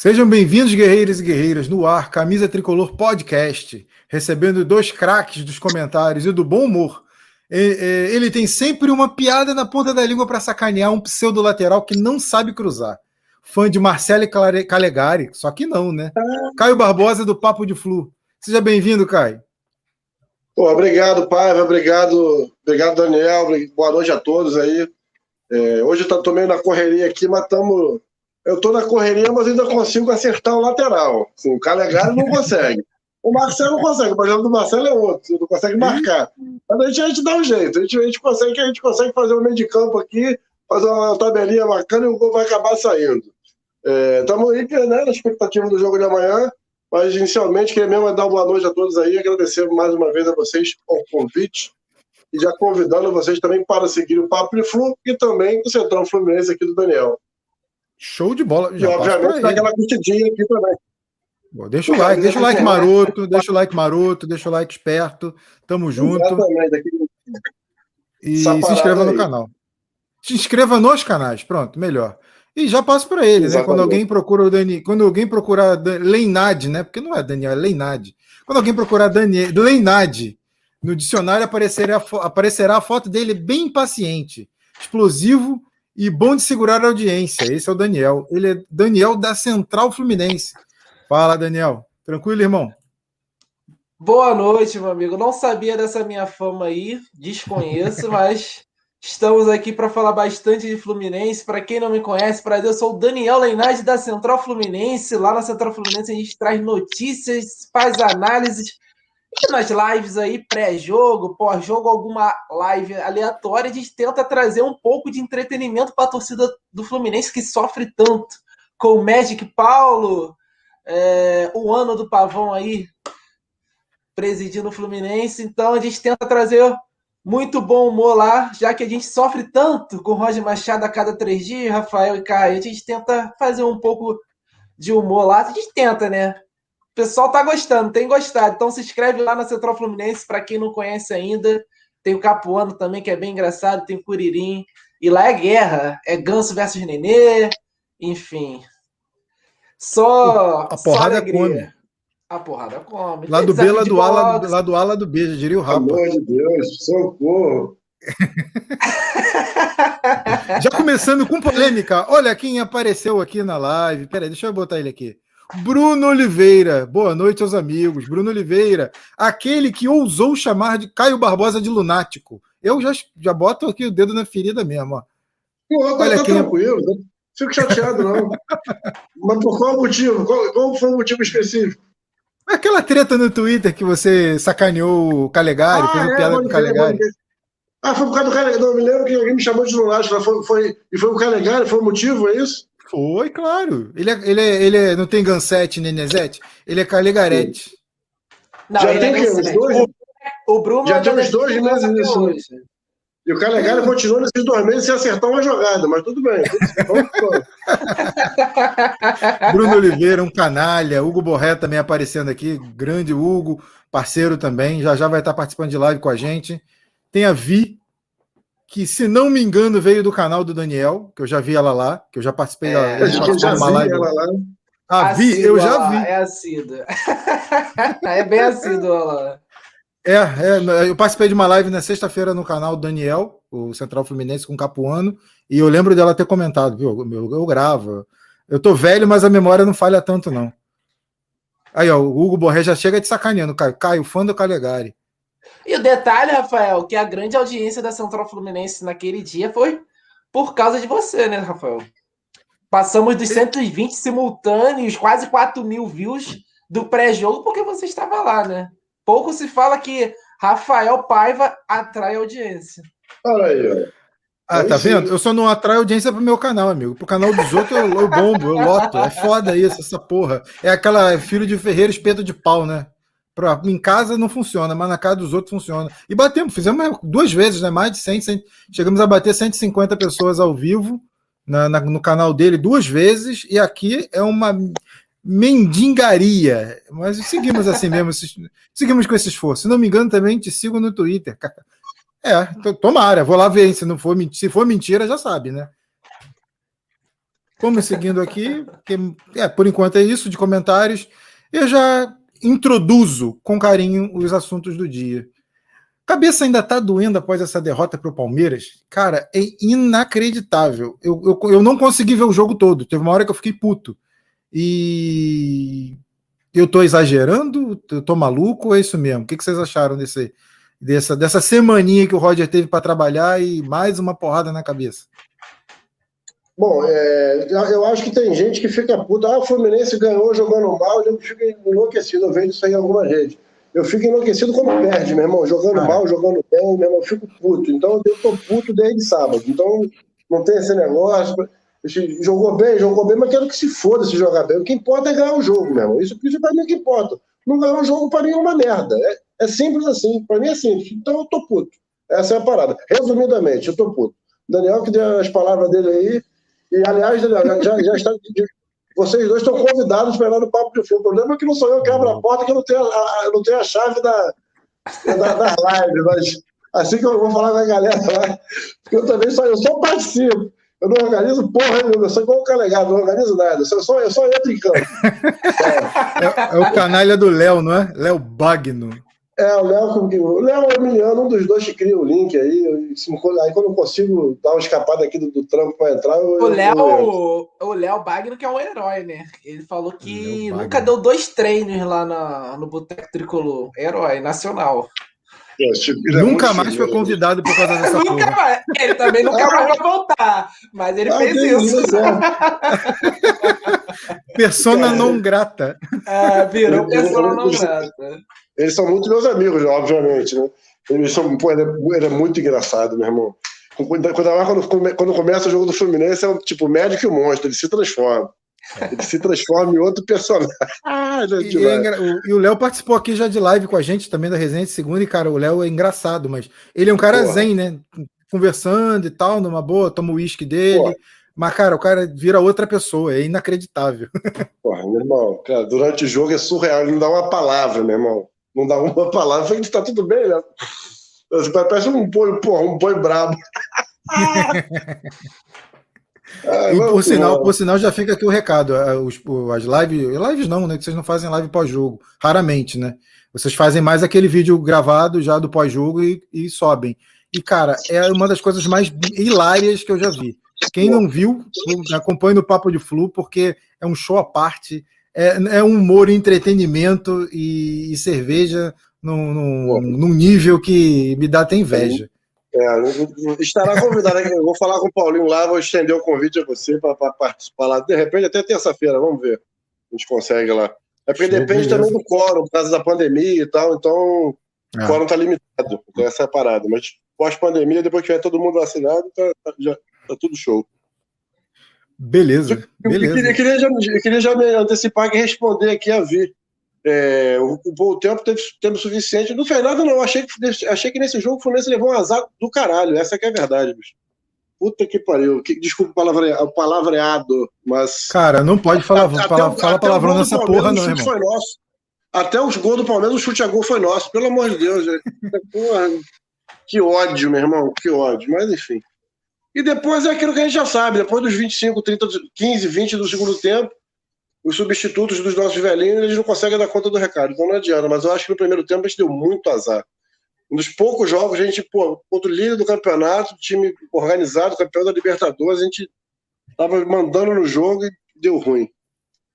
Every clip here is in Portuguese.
Sejam bem-vindos, guerreiros e guerreiras, no ar, Camisa Tricolor Podcast, recebendo dois craques dos comentários e do bom humor. Ele tem sempre uma piada na ponta da língua para sacanear um pseudo-lateral que não sabe cruzar. Fã de Marcelo Calegari, só que não, né? Caio Barbosa do Papo de Flu. Seja bem-vindo, Caio. Obrigado, Paiva, obrigado, obrigado, Daniel, boa noite a todos aí. É, hoje eu tô meio na correria aqui, mas estamos eu estou na correria, mas ainda consigo acertar o lateral. Assim, o Calegari não consegue. O Marcelo consegue, o problema do Marcelo é outro, não consegue marcar. Mas a gente, a gente dá um jeito, a gente, a gente, consegue, a gente consegue fazer um meio de campo aqui, fazer uma tabelinha bacana e o gol vai acabar saindo. Estamos é, aí né, na expectativa do jogo de amanhã, mas inicialmente queria mesmo dar uma boa noite a todos aí, agradecer mais uma vez a vocês o convite e já convidando vocês também para seguir o Papo de Flu e também o Central Fluminense aqui do Daniel. Show de bola. Já e obviamente tá aquela curtidinha aqui também. Bom, deixa o like, deixa o like maroto, deixa o like maroto, deixa o like esperto. Tamo junto. E se inscreva no canal. Se inscreva nos canais, pronto, melhor. E já passo para ele, né? Quando alguém procura o Dani, quando alguém procurar Leinad, né? Porque não é Daniel, é Leinad. Quando alguém procurar Daniel, Leinad no dicionário aparecerá, aparecerá a foto dele bem impaciente, explosivo e bom de segurar a audiência. Esse é o Daniel. Ele é Daniel da Central Fluminense. Fala, Daniel. Tranquilo, irmão? Boa noite, meu amigo. Não sabia dessa minha fama aí, desconheço, mas estamos aqui para falar bastante de Fluminense. Para quem não me conhece, para eu sou o Daniel Leinade da Central Fluminense. Lá na Central Fluminense a gente traz notícias, faz análises e nas lives aí, pré-jogo, pós-jogo, alguma live aleatória, a gente tenta trazer um pouco de entretenimento para a torcida do Fluminense que sofre tanto. Com o Magic Paulo, é, o ano do Pavão aí presidindo o Fluminense. Então a gente tenta trazer muito bom humor lá, já que a gente sofre tanto com o Roger Machado a cada três dias, Rafael e Caio. A gente tenta fazer um pouco de humor lá. A gente tenta, né? Pessoal tá gostando, tem gostado. Então se inscreve lá na Central Fluminense, para quem não conhece ainda. Tem o Capuano também, que é bem engraçado, tem o Curirim. E lá é guerra, é Ganso versus Nenê, enfim. Só. A porrada só come. A porrada come. Lá do B, lá do A, lá do, lá do A, lá do B, já diria o Rafa. Pelo amor de Deus, socorro. já começando com polêmica. Olha quem apareceu aqui na live. Peraí, deixa eu botar ele aqui. Bruno Oliveira, boa noite aos amigos. Bruno Oliveira, aquele que ousou chamar de Caio Barbosa de lunático. Eu já, já boto aqui o dedo na ferida mesmo. Ó. Pô, Olha tá quem... tranquilo, não fico chateado, não. Mas por qual motivo? Qual, qual foi o motivo específico? Aquela treta no Twitter que você sacaneou o Calegari, ah, fez uma é, piada com o Calegari. Ah, foi por causa do Calegari. Não, eu me lembro que alguém me chamou de lunático. Foi, foi, e foi o Calegari, foi o motivo, é isso? Foi, claro. Ele, é, ele, é, ele é, não tem Gansete nem Nezete? Ele é Calegarete. Não, Já tem é uns dois? O, Bruno Já tem uns dois meses nisso. E o Calegari continua nesses dois meses sem acertar uma jogada, mas tudo bem. Bruno Oliveira, um canalha. Hugo Borré também aparecendo aqui. Grande Hugo, parceiro também. Já já vai estar participando de live com a gente. Tem a Vi, que, se não me engano, veio do canal do Daniel, que eu já vi ela lá, que eu já participei, é, eu já, já uma live. Ela lá. Ah, vi, eu já vi. É assídua. é bem assídua lá. É, é, eu participei de uma live na sexta-feira no canal do Daniel, o Central Fluminense com Capuano, e eu lembro dela ter comentado, viu? Eu, eu gravo. Eu tô velho, mas a memória não falha tanto, não. Aí, ó, o Hugo Borré já chega de sacaneando, Caio. Caio, fã do Calegari. E o detalhe, Rafael, que a grande audiência da Central Fluminense naquele dia foi por causa de você, né, Rafael? Passamos dos 120 simultâneos, quase 4 mil views do pré-jogo, porque você estava lá, né? Pouco se fala que Rafael Paiva atrai audiência. Olha aí, ó. Ah, tá vendo? Eu só não atraio audiência pro meu canal, amigo. Pro canal dos outros eu, eu bombo, eu loto. É foda isso, essa porra. É aquela filho de ferreiro espeto de pau, né? Pra, em casa não funciona, mas na casa dos outros funciona. E batemos, fizemos duas vezes, né? Mais de 100, 100 chegamos a bater 150 pessoas ao vivo na, na, no canal dele duas vezes, e aqui é uma mendigaria. Mas seguimos assim mesmo, seguimos com esse esforço. Se não me engano, também te sigo no Twitter. É, tomara, vou lá ver. Se não for, se for mentira, já sabe, né? Vamos seguindo aqui, que, é, por enquanto é isso de comentários. Eu já introduzo com carinho os assuntos do dia. Cabeça ainda tá doendo após essa derrota para o Palmeiras? Cara, é inacreditável. Eu, eu, eu não consegui ver o jogo todo. Teve uma hora que eu fiquei puto. E eu tô exagerando? Eu tô maluco é isso mesmo? O que, que vocês acharam desse, dessa, dessa semaninha que o Roger teve para trabalhar e mais uma porrada na cabeça? Bom, é, eu acho que tem gente que fica puta. Ah, o Fluminense ganhou jogando mal, eu fico enlouquecido. Eu vejo isso aí em alguma gente eu fico enlouquecido quando perde, meu irmão. Jogando mal, jogando bem, meu irmão, eu fico puto. Então eu tô puto desde sábado. Então não tem esse negócio. Jogou bem, jogou bem, mas quero que se foda se jogar bem. O que importa é ganhar o jogo, meu irmão. Isso, isso pra mim é que importa. Não ganhar o jogo pra mim é uma merda. É, é simples assim. Pra mim é simples. Então eu tô puto. Essa é a parada. Resumidamente, eu tô puto. Daniel que deu as palavras dele aí. E, aliás, já, já está vocês dois estão convidados para ir lá no Papo de Fio. O problema é que não sou eu que abro a porta, que eu não tenho a, eu não tenho a chave da, da, da live, mas assim que eu vou falar com a galera lá, porque eu também só, eu só participo. Eu não organizo porra nenhuma, eu sou igual o calegado, não organizo nada, eu só, eu só entro em campo. É, é, é o canalha do Léo, não é? Léo Bagno. É, o Léo, o Léo Emiliano, um dos dois que cria o link aí. aí quando eu consigo dar uma escapada aqui do, do trampo para entrar. Eu, o Léo, o Léo Bagno, que é um herói, né? Ele falou que nunca deu dois treinos lá na, no Boteco Tricolor. Herói, nacional. Tipo, é nunca mais foi convidado por causa dessa nunca porra. Mais. Ele também nunca ah, mais vai voltar, mas ele ah, fez isso. isso é. persona não grata. É, virou persona não grata. Eles são muito meus amigos, obviamente, né? Eles são, pô, ele, é, é muito engraçado, meu irmão. Quando, quando, quando começa o jogo do Fluminense, é um tipo médico e monstro, ele se transforma. Ele se transforma em outro personagem. Ah, e, é o, e, o Léo participou aqui já de live com a gente também da Resenha de Segunda, e, cara, o Léo é engraçado, mas ele é um cara Porra. zen, né? Conversando e tal, numa boa, toma o uísque dele. Porra. Mas, cara, o cara vira outra pessoa, é inacreditável. Porra, meu irmão, cara, durante o jogo é surreal, ele não dá uma palavra, meu irmão. Não dá uma palavra, ele tá tudo bem, né? Parece um boi, porra, um boi brabo. Ah, e por sinal, por sinal, já fica aqui o recado. Os, as lives, lives não, né? Que vocês não fazem live pós-jogo, raramente, né? Vocês fazem mais aquele vídeo gravado já do pós-jogo e, e, sobem. E, cara, é uma das coisas mais hilárias que eu já vi. Quem não viu, acompanhe no Papo de Flu, porque é um show à parte, é, é um humor, entretenimento e, e cerveja num, num, num, nível que me dá até inveja. É, estará convidado aqui. Eu vou falar com o Paulinho lá, vou estender o convite a você para participar lá. De repente, até terça-feira, vamos ver. A gente consegue lá. É porque Show depende também do quórum, por causa da pandemia e tal, então o quórum está limitado. Então essa é a parada. Mas pós-pandemia, depois que tiver todo mundo vacinado, tá, tá, já, tá tudo show. Beleza. beleza. Eu, queria, eu, queria já, eu queria já me antecipar e responder aqui a Vi. É, o, o, tempo teve tempo suficiente. Não fez nada, não. Achei que, achei que nesse jogo o Fluminense levou um azar do caralho. Essa que é a verdade, bicho. Puta que pariu. Que, desculpa o palavre, palavreado, mas. Cara, não pode falar, até, fala, até, fala palavrão nessa porra, não, irmão. Foi nosso. Até os gols do Palmeiras, o chute a gol foi nosso. Pelo amor de Deus. Porra, que ódio, meu irmão. Que ódio. Mas enfim. E depois é aquilo que a gente já sabe. Depois dos 25, 30, 15, 20 do segundo tempo, os substitutos dos nossos velhinhos, eles não conseguem dar conta do recado. Então não adianta. Mas eu acho que no primeiro tempo a gente deu muito azar. Um dos poucos jogos, a gente, pô, outro líder do campeonato, time organizado, campeão da Libertadores, a gente tava mandando no jogo e deu ruim.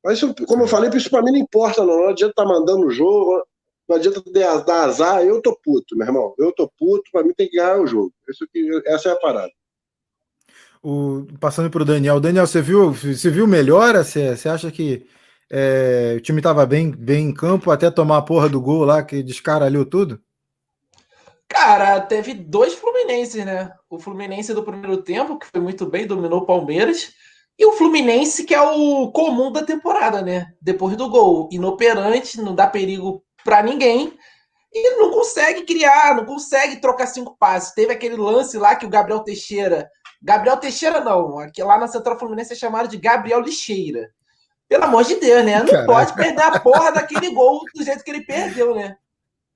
Mas isso, como eu falei, isso pra mim não importa, não. Não adianta estar tá mandando no jogo, não adianta dar azar. Eu tô puto, meu irmão. Eu tô puto, pra mim tem que ganhar o jogo. Isso essa é a parada. O, passando para o Daniel. Daniel, você viu, você viu melhora? Você, você acha que é, o time estava bem, bem em campo até tomar a porra do gol lá que descaralhou tudo? Cara, teve dois Fluminenses, né? O Fluminense do primeiro tempo, que foi muito bem, dominou o Palmeiras, e o Fluminense, que é o comum da temporada, né? Depois do gol, inoperante, não dá perigo para ninguém, e não consegue criar, não consegue trocar cinco passes. Teve aquele lance lá que o Gabriel Teixeira Gabriel Teixeira não, aqui lá na Central Fluminense é chamado de Gabriel Lixeira. Pelo amor de Deus, né? Não Caraca. pode perder a porra daquele gol do jeito que ele perdeu, né?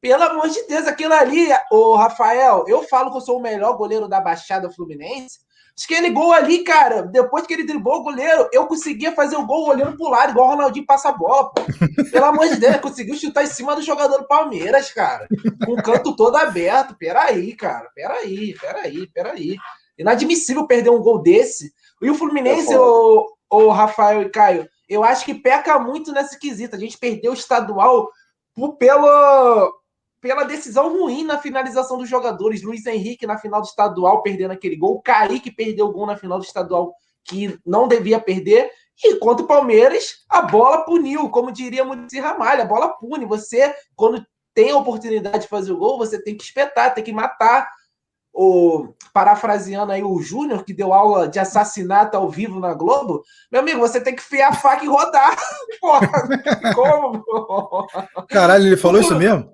Pelo amor de Deus, aquilo ali, ô Rafael, eu falo que eu sou o melhor goleiro da Baixada Fluminense, Aquele gol ali, cara, depois que ele driblou o goleiro, eu conseguia fazer o gol olhando pro lado, igual o Ronaldinho passa a bola, pô. Pelo amor de Deus, conseguiu chutar em cima do jogador do Palmeiras, cara. Com o canto todo aberto. Peraí, cara, peraí, peraí, peraí. Inadmissível perder um gol desse. E o Fluminense, é o, o Rafael e Caio, eu acho que peca muito nesse quesito. A gente perdeu o estadual pelo, pela decisão ruim na finalização dos jogadores. Luiz Henrique na final do estadual perdendo aquele gol. Kaique perdeu o gol na final do estadual que não devia perder. E contra o Palmeiras, a bola puniu, como diria Muniz Ramalho, a bola pune. Você, quando tem a oportunidade de fazer o gol, você tem que espetar, tem que matar. O, parafraseando aí o Júnior, que deu aula de assassinato ao vivo na Globo, meu amigo, você tem que fiar a faca e rodar. Porra, como? Caralho, ele falou isso mesmo?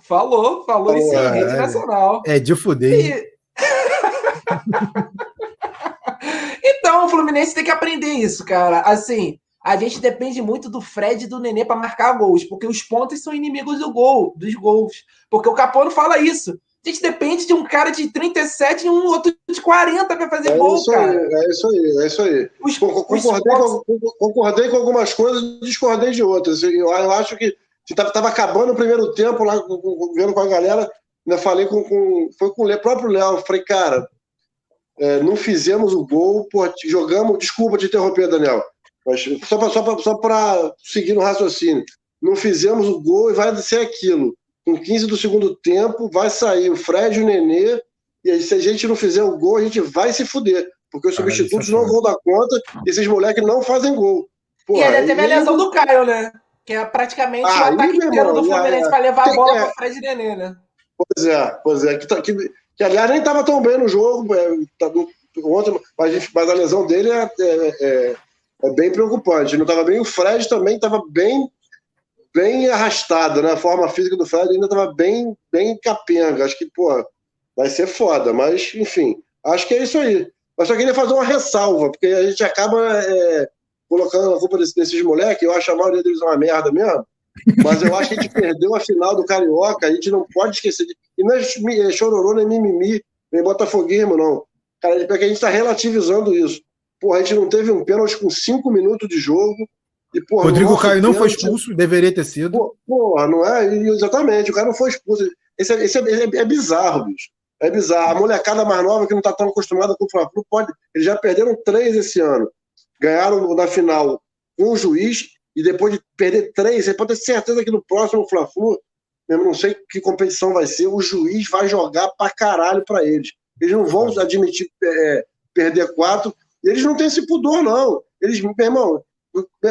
Falou, falou isso em rede nacional. É de fuder. E... então, o Fluminense tem que aprender isso, cara. Assim, a gente depende muito do Fred e do Nenê para marcar gols, porque os pontos são inimigos do gol, dos gols. Porque o Capono fala isso. A gente depende de um cara de 37 e um outro de 40 para fazer é gol, cara. Aí, é isso aí, é isso aí. Os, concordei, os com, concordei, com, algumas coisas, discordei de outras. Eu, eu acho que Estava acabando o primeiro tempo lá, vendo com a galera. Ainda falei com, com. Foi com o próprio Léo. Falei, cara, é, não fizemos o gol, pô, jogamos. Desculpa te interromper, Daniel. Mas só para seguir no raciocínio. Não fizemos o gol e vai ser aquilo. Com 15 do segundo tempo, vai sair o Fred e o Nenê. E aí, se a gente não fizer o gol, a gente vai se fuder. Porque os ah, substitutos é não vão dar conta e esses moleques não fazem gol. Porra, e ainda teve a lesão do Caio, né? Que é praticamente ah, o ataque inteiro do Fluminense para levar a bola é. para Fred Nenê, né? Pois é, pois é. Que, tá, que, que aliás nem estava tão bem no jogo. É, tá, no, ontem, mas, mas, a lesão dele é, é, é, é bem preocupante. Não estava bem. O Fred também estava bem bem arrastado, né? A forma física do Fred ainda estava bem, bem capenga. Acho que, pô, vai ser foda. Mas, enfim, acho que é isso aí. Mas só queria fazer uma ressalva, porque a gente acaba é, colocando a culpa desse, desses moleques, eu acho a maioria deles uma merda mesmo, mas eu acho que a gente perdeu a final do Carioca, a gente não pode esquecer. De... E não é, é chororô, nem mimimi, nem botafoguismo, não. Cara, é porque a gente está relativizando isso. Porra, a gente não teve um pênalti com cinco minutos de jogo. E, porra, Rodrigo Caio não foi expulso, deveria ter sido. Porra, não é? Exatamente, o cara não foi expulso. Esse, é, esse é, é, é bizarro, bicho. É bizarro. A molecada mais nova que não está tão acostumada com o Fla-Flu pode. Eles já perderam três esse ano ganharam na final com o juiz e depois de perder três, você pode ter certeza que no próximo Fla-Flu, eu não sei que competição vai ser, o juiz vai jogar pra caralho pra eles. Eles não vão admitir é, perder quatro, eles não têm esse pudor, não. Eles, meu irmão,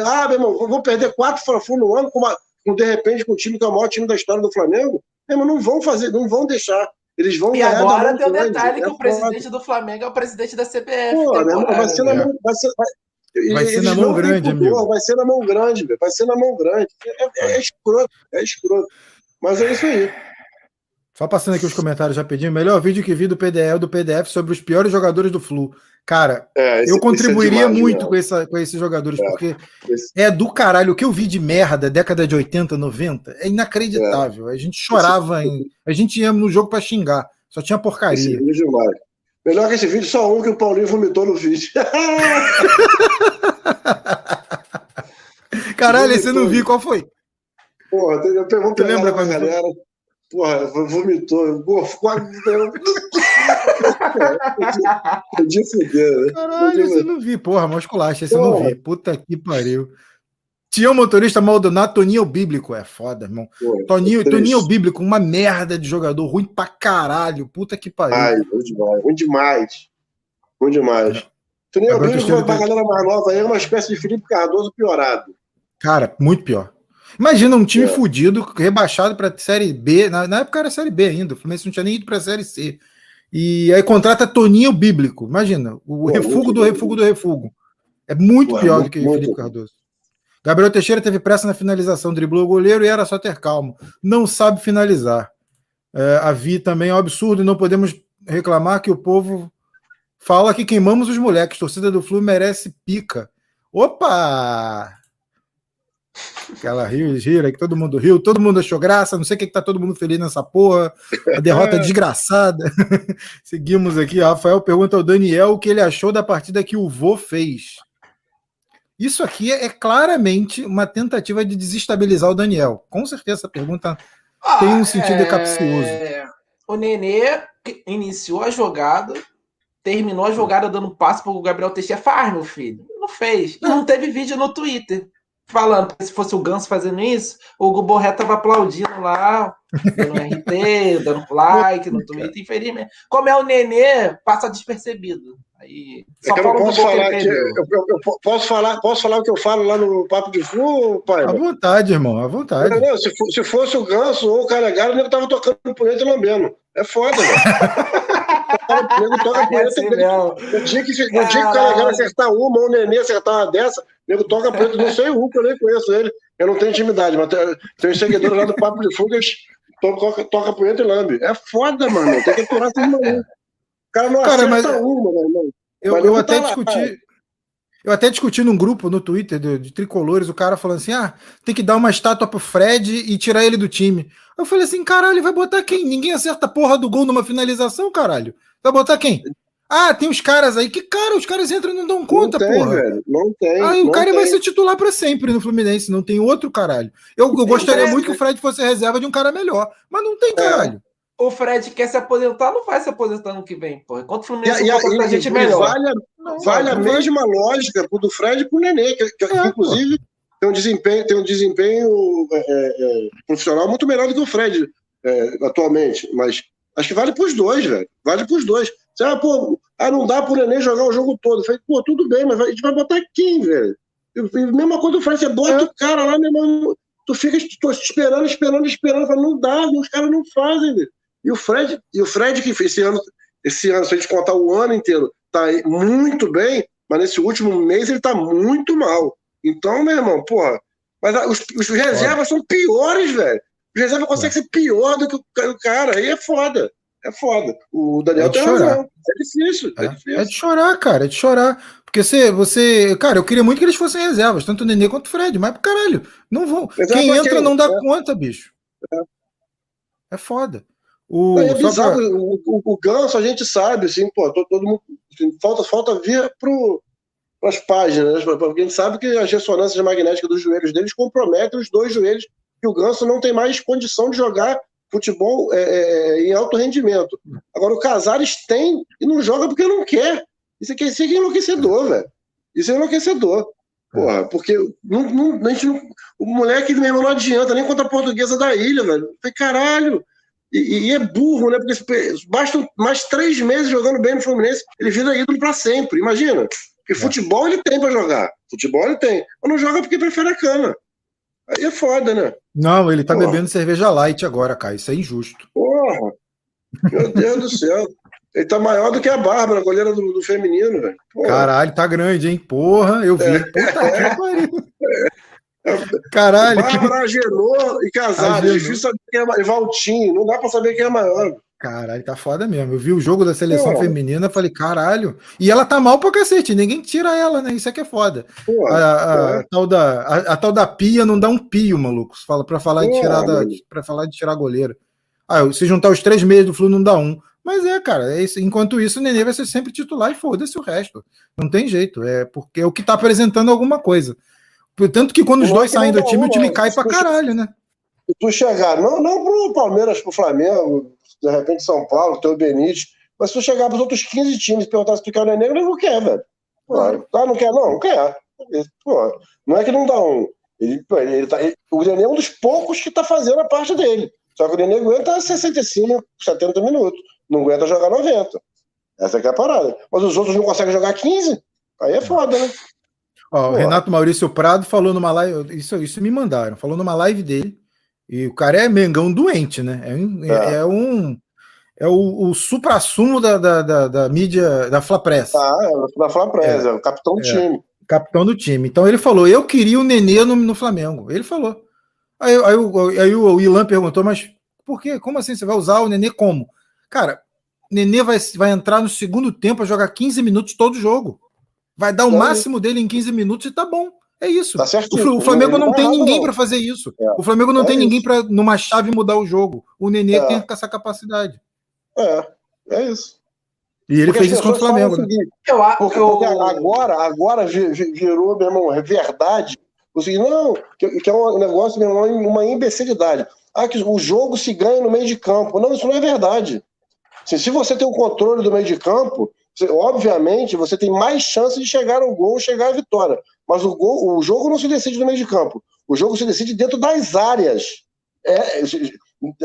ah, meu irmão, vou perder quatro Fla-Flu no ano, com, uma, com, de repente com o time que é o maior time da história do Flamengo, meu irmão, não vão fazer, não vão deixar. Eles vão e agora tem o detalhe que é o presidente do Flamengo é o presidente da CBF. Pô, né, vai, ser na, vai, ser, vai, Vai ser na mão grande, amigo. Vai ser na mão grande, vai ser na mão grande. É, é, é escroto, é escroto. Mas é isso aí. Só passando aqui os comentários rapidinho. Melhor vídeo que vi do PDL do PDF sobre os piores jogadores do Flu. Cara, é, esse, eu contribuiria é demais, muito com, essa, com esses jogadores, é, porque esse... é do caralho. O que eu vi de merda, década de 80, 90, é inacreditável. A gente chorava, esse... em, a gente ia no jogo para xingar. Só tinha porcaria. Esse demais. Melhor que esse vídeo, só um que o Paulinho vomitou no vídeo. Caralho, esse eu não vi, qual foi? Porra, eu lembra com a galera. Porra, vomitou. Porra, quase. Podia fuder, né? Caralho, esse eu não vi. Porra, musculacha, esse eu não vi. Puta que pariu. Tinha um motorista Maldonado, Toninho Bíblico. É foda, irmão. Pô, Toninho, Toninho Bíblico, uma merda de jogador, ruim pra caralho. Puta que pariu. Ai, ruim demais, ruim demais. Ruim demais. É. Toninho Bíblico, pra galera mais nova, é uma espécie de Felipe Cardoso piorado. Cara, muito pior. Imagina um time é. fudido, rebaixado pra Série B. Na, na, época era Série B ainda. O Fluminense não tinha nem ido pra Série C. E aí contrata Toninho Bíblico. Imagina, o Pô, refugo do refugo do refugo. É muito Pô, pior é muito, do que o Felipe Cardoso. Gabriel Teixeira teve pressa na finalização, driblou o goleiro e era só ter calma. Não sabe finalizar. É, a Vi também é um absurdo e não podemos reclamar que o povo fala que queimamos os moleques. Torcida do Flu merece pica. Opa! Aquela rio, gira, que todo mundo riu, todo mundo achou graça, não sei o que, que tá todo mundo feliz nessa porra. A derrota desgraçada. Seguimos aqui. Rafael pergunta ao Daniel o que ele achou da partida que o Vô fez. Isso aqui é claramente uma tentativa de desestabilizar o Daniel. Com certeza essa pergunta ah, tem um sentido é... capcioso. O Nenê iniciou a jogada, terminou a jogada dando um passo para o Gabriel Teixeira. Faz, meu filho. Não fez. Não teve vídeo no Twitter falando. Se fosse o Ganso fazendo isso, o Hugo Borré tava aplaudindo lá, dando RT, dando like no Twitter, infelizmente. Como é o Nenê, passa despercebido. Aí, é só é eu posso falar que, eu, eu, eu, posso falar posso falar o que eu falo lá no Papo de Flu, pai? À vontade, irmão, à vontade. Não, não, se, se, fosse o Ganso ou o Carregado, ele tava tocando por e lambendo. É foda, velho. nego toca punheta. É assim no dia que, no dia que o Carregado acertar uma, ou o Nenê acertar uma dessa, nego toca punheta, não sei o que eu nem conheço ele. Eu não tenho intimidade, mas tem, seguidores lá do Papo de eles tocam toca punheta e lambe. É foda, mano. Tem que aturar esses malucos. O cara não cara, mas uma, meu irmão. Eu, eu até tá discuti. Lá, eu até discuti num grupo no Twitter de, de, tricolores, o cara falando assim: ah, tem que dar uma estátua pro Fred e tirar ele do time. Eu falei assim: caralho, vai botar quem? Ninguém acerta a porra do gol numa finalização, caralho. Vai botar quem? Ah, tem os caras aí. Que cara, os caras entram e não dão conta, não tem, porra. Velho, não tem. Aí o cara tem. vai ser titular para sempre no Fluminense, não tem outro caralho. Eu, eu gostaria muito que o Fred fosse reserva de um cara melhor, mas não tem é. caralho. É o Fred quer se aposentar, não vai se aposentar no que vem, pô. Enquanto o Fluminense e, a, gente melhor. Vale, não, vale a mesma lógica pro do Fred e pro Nenê, que, que é, inclusive tem um desempenho, tem um desempenho é, é, é, profissional muito melhor do que o Fred é, atualmente. Mas acho que vale pros dois, velho. Vale pros dois. Você, ah, pô, ah, não dá pro Nenê jogar o jogo todo. Eu falei, pô, tudo bem, mas a gente vai botar quem, velho? mesma coisa do Fred, você bota é. o cara lá, meu irmão, tu fica esperando, esperando, esperando, fala, não dá, os caras não fazem, velho. E o Fred, e o Fred que esse ano, esse ano, se a gente contar o ano inteiro, tá muito bem, mas nesse último mês ele tá muito mal. Então, meu irmão, porra, mas os, os reservas são piores, velho. Os reservas conseguem ser pior do que o cara, aí é foda. É foda. O Daniel é tem chorar. razão. É difícil, é, é, difícil. É de chorar, cara, é de chorar. Porque você, você. Cara, eu queria muito que eles fossem reservas, tanto o Nenê quanto o Fred, mas caralho, não vão. Quem entra não dá é. conta, bicho. É. é foda. O, é bizarro, pra... o, o, o, Ganso a gente sabe, assim, pô, todo, todo mundo. Assim, falta, falta vir para as páginas, né? porque a gente sabe que as ressonâncias magnéticas dos joelhos deles comprometem os dois joelhos, que o Ganso não tem mais condição de jogar futebol é, é, em alto rendimento. Agora, o Casares tem e não joga porque não quer. Isso aqui, isso aqui é enlouquecedor, velho. Isso é enlouquecedor. Porra, porque não, não, a gente não, o moleque mesmo não adianta nem contra a portuguesa da ilha, velho. Falei, caralho, e, e, é burro, né? Porque basta mais três meses jogando bem no Fluminense, ele vira ídolo para sempre. Imagina. Porque é. futebol ele tem para jogar. Futebol ele tem. Mas não joga porque prefere a cana. Aí é foda, né? Não, ele tá Porra. bebendo cerveja light agora, cara. Isso é injusto. Porra! Meu Deus do céu. Ele tá maior do que a Bárbara, a goleira do, do feminino, velho. Caralho, tá grande, hein? Porra, eu vi. É. Puta é. que pariu. Caralho. Bárbara, Agenor e Casares. Difícil saber quem é maior. Valtinho. Não dá pra saber quem é maior. Caralho, tá foda mesmo. Eu vi o jogo da seleção Pô. feminina, falei, caralho. E ela tá mal pra cacete, ninguém tira ela, né? Isso é que é foda. Pô, a, a, é. a, tal da, a, a, tal da pia não dá um pio, maluco. Fala pra falar, Pô, de tirar da, pra falar de tirar goleiro. Ah, se juntar os três meses do Flu, não dá um. Mas é, cara, é isso. enquanto isso, o Nenê vai ser sempre titular e foda-se o resto. Não tem jeito. É porque é o que tá apresentando alguma coisa. Tanto que quando os dois saem do time, o time cai pra caralho, né? Se tu chegar, não, não pro Palmeiras, pro Flamengo, de repente São Paulo, tem o Benítez, mas se tu chegar pros outros 15 times e perguntar se tu quer o Nenê, ele não quer, velho. Ah, não quer? Não, não quer. Pô, não é que não dá um. Ele, ele, ele tá, ele, o Nenê é um dos poucos que tá fazendo a parte dele. Só que o Nenê aguenta 65, 70 minutos. Não aguenta jogar 90. Essa é a parada. Mas os outros não conseguem jogar 15. Aí é foda, né? Ó, o Renato Maurício Prado falou numa live, isso, isso me mandaram, falou numa live dele, e o cara é Mengão doente, né? É, um, é. é um é o, o supra-sumo da, da, da, da, mídia da Flapress. Ah, é, da Flapress, é, é o capitão do é, time. Capitão do time. Então ele falou: Eu queria o Nenê no, no Flamengo. Ele falou. Aí, aí, aí, aí o Ilan perguntou: Mas por quê? Como assim? Você vai usar o Nenê como? Cara, Nenê vai, vai entrar no segundo tempo a jogar 15 minutos todo jogo. Vai dar o máximo dele em 15 minutos e tá bom. É isso. Tá o, Flamengo não, não tem ninguém para fazer isso. É. O Flamengo não é tem isso. ninguém para, numa chave, mudar o jogo. O Nenê é. tem essa capacidade. É, é isso. E ele porque fez isso contra o Flamengo. Né? Eu, porque, eu... porque, agora, agora virou, meu irmão, é verdade. O seguinte, não, que, que é um negócio, meu irmão, uma imbecilidade. Ah, que o jogo se ganha no meio de campo. Não, isso não é verdade. Assim, se você tem o controle do meio de campo, você, obviamente você tem mais chance de chegar ao gol, chegar à vitória. Mas o, gol, o jogo não se decide no meio de campo. O jogo se decide dentro das áreas. É,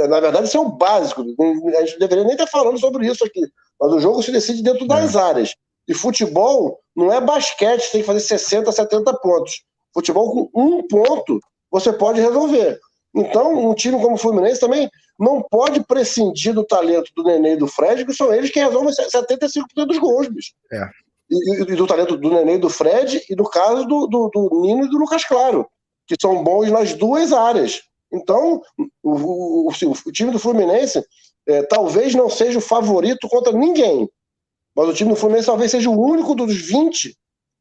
na verdade, isso é o básico. A gente deveria nem estar falando sobre isso aqui. Mas o jogo se decide dentro das é. áreas. E futebol não é basquete, você tem que fazer 60, 70 pontos. Futebol com um ponto você pode resolver. Então, um time como o Fluminense também não pode prescindir do talento do Nenê e do Fred, que são eles que resolvem 75% dos gols, bicho. É. E, do talento do Nenê e do Fred, e do caso do, do, do, Nino e do Lucas Claro, que são bons nas duas áreas. Então, o, o, o, o time do Fluminense é, talvez não seja o favorito contra ninguém, mas o time do Fluminense talvez seja o único dos 20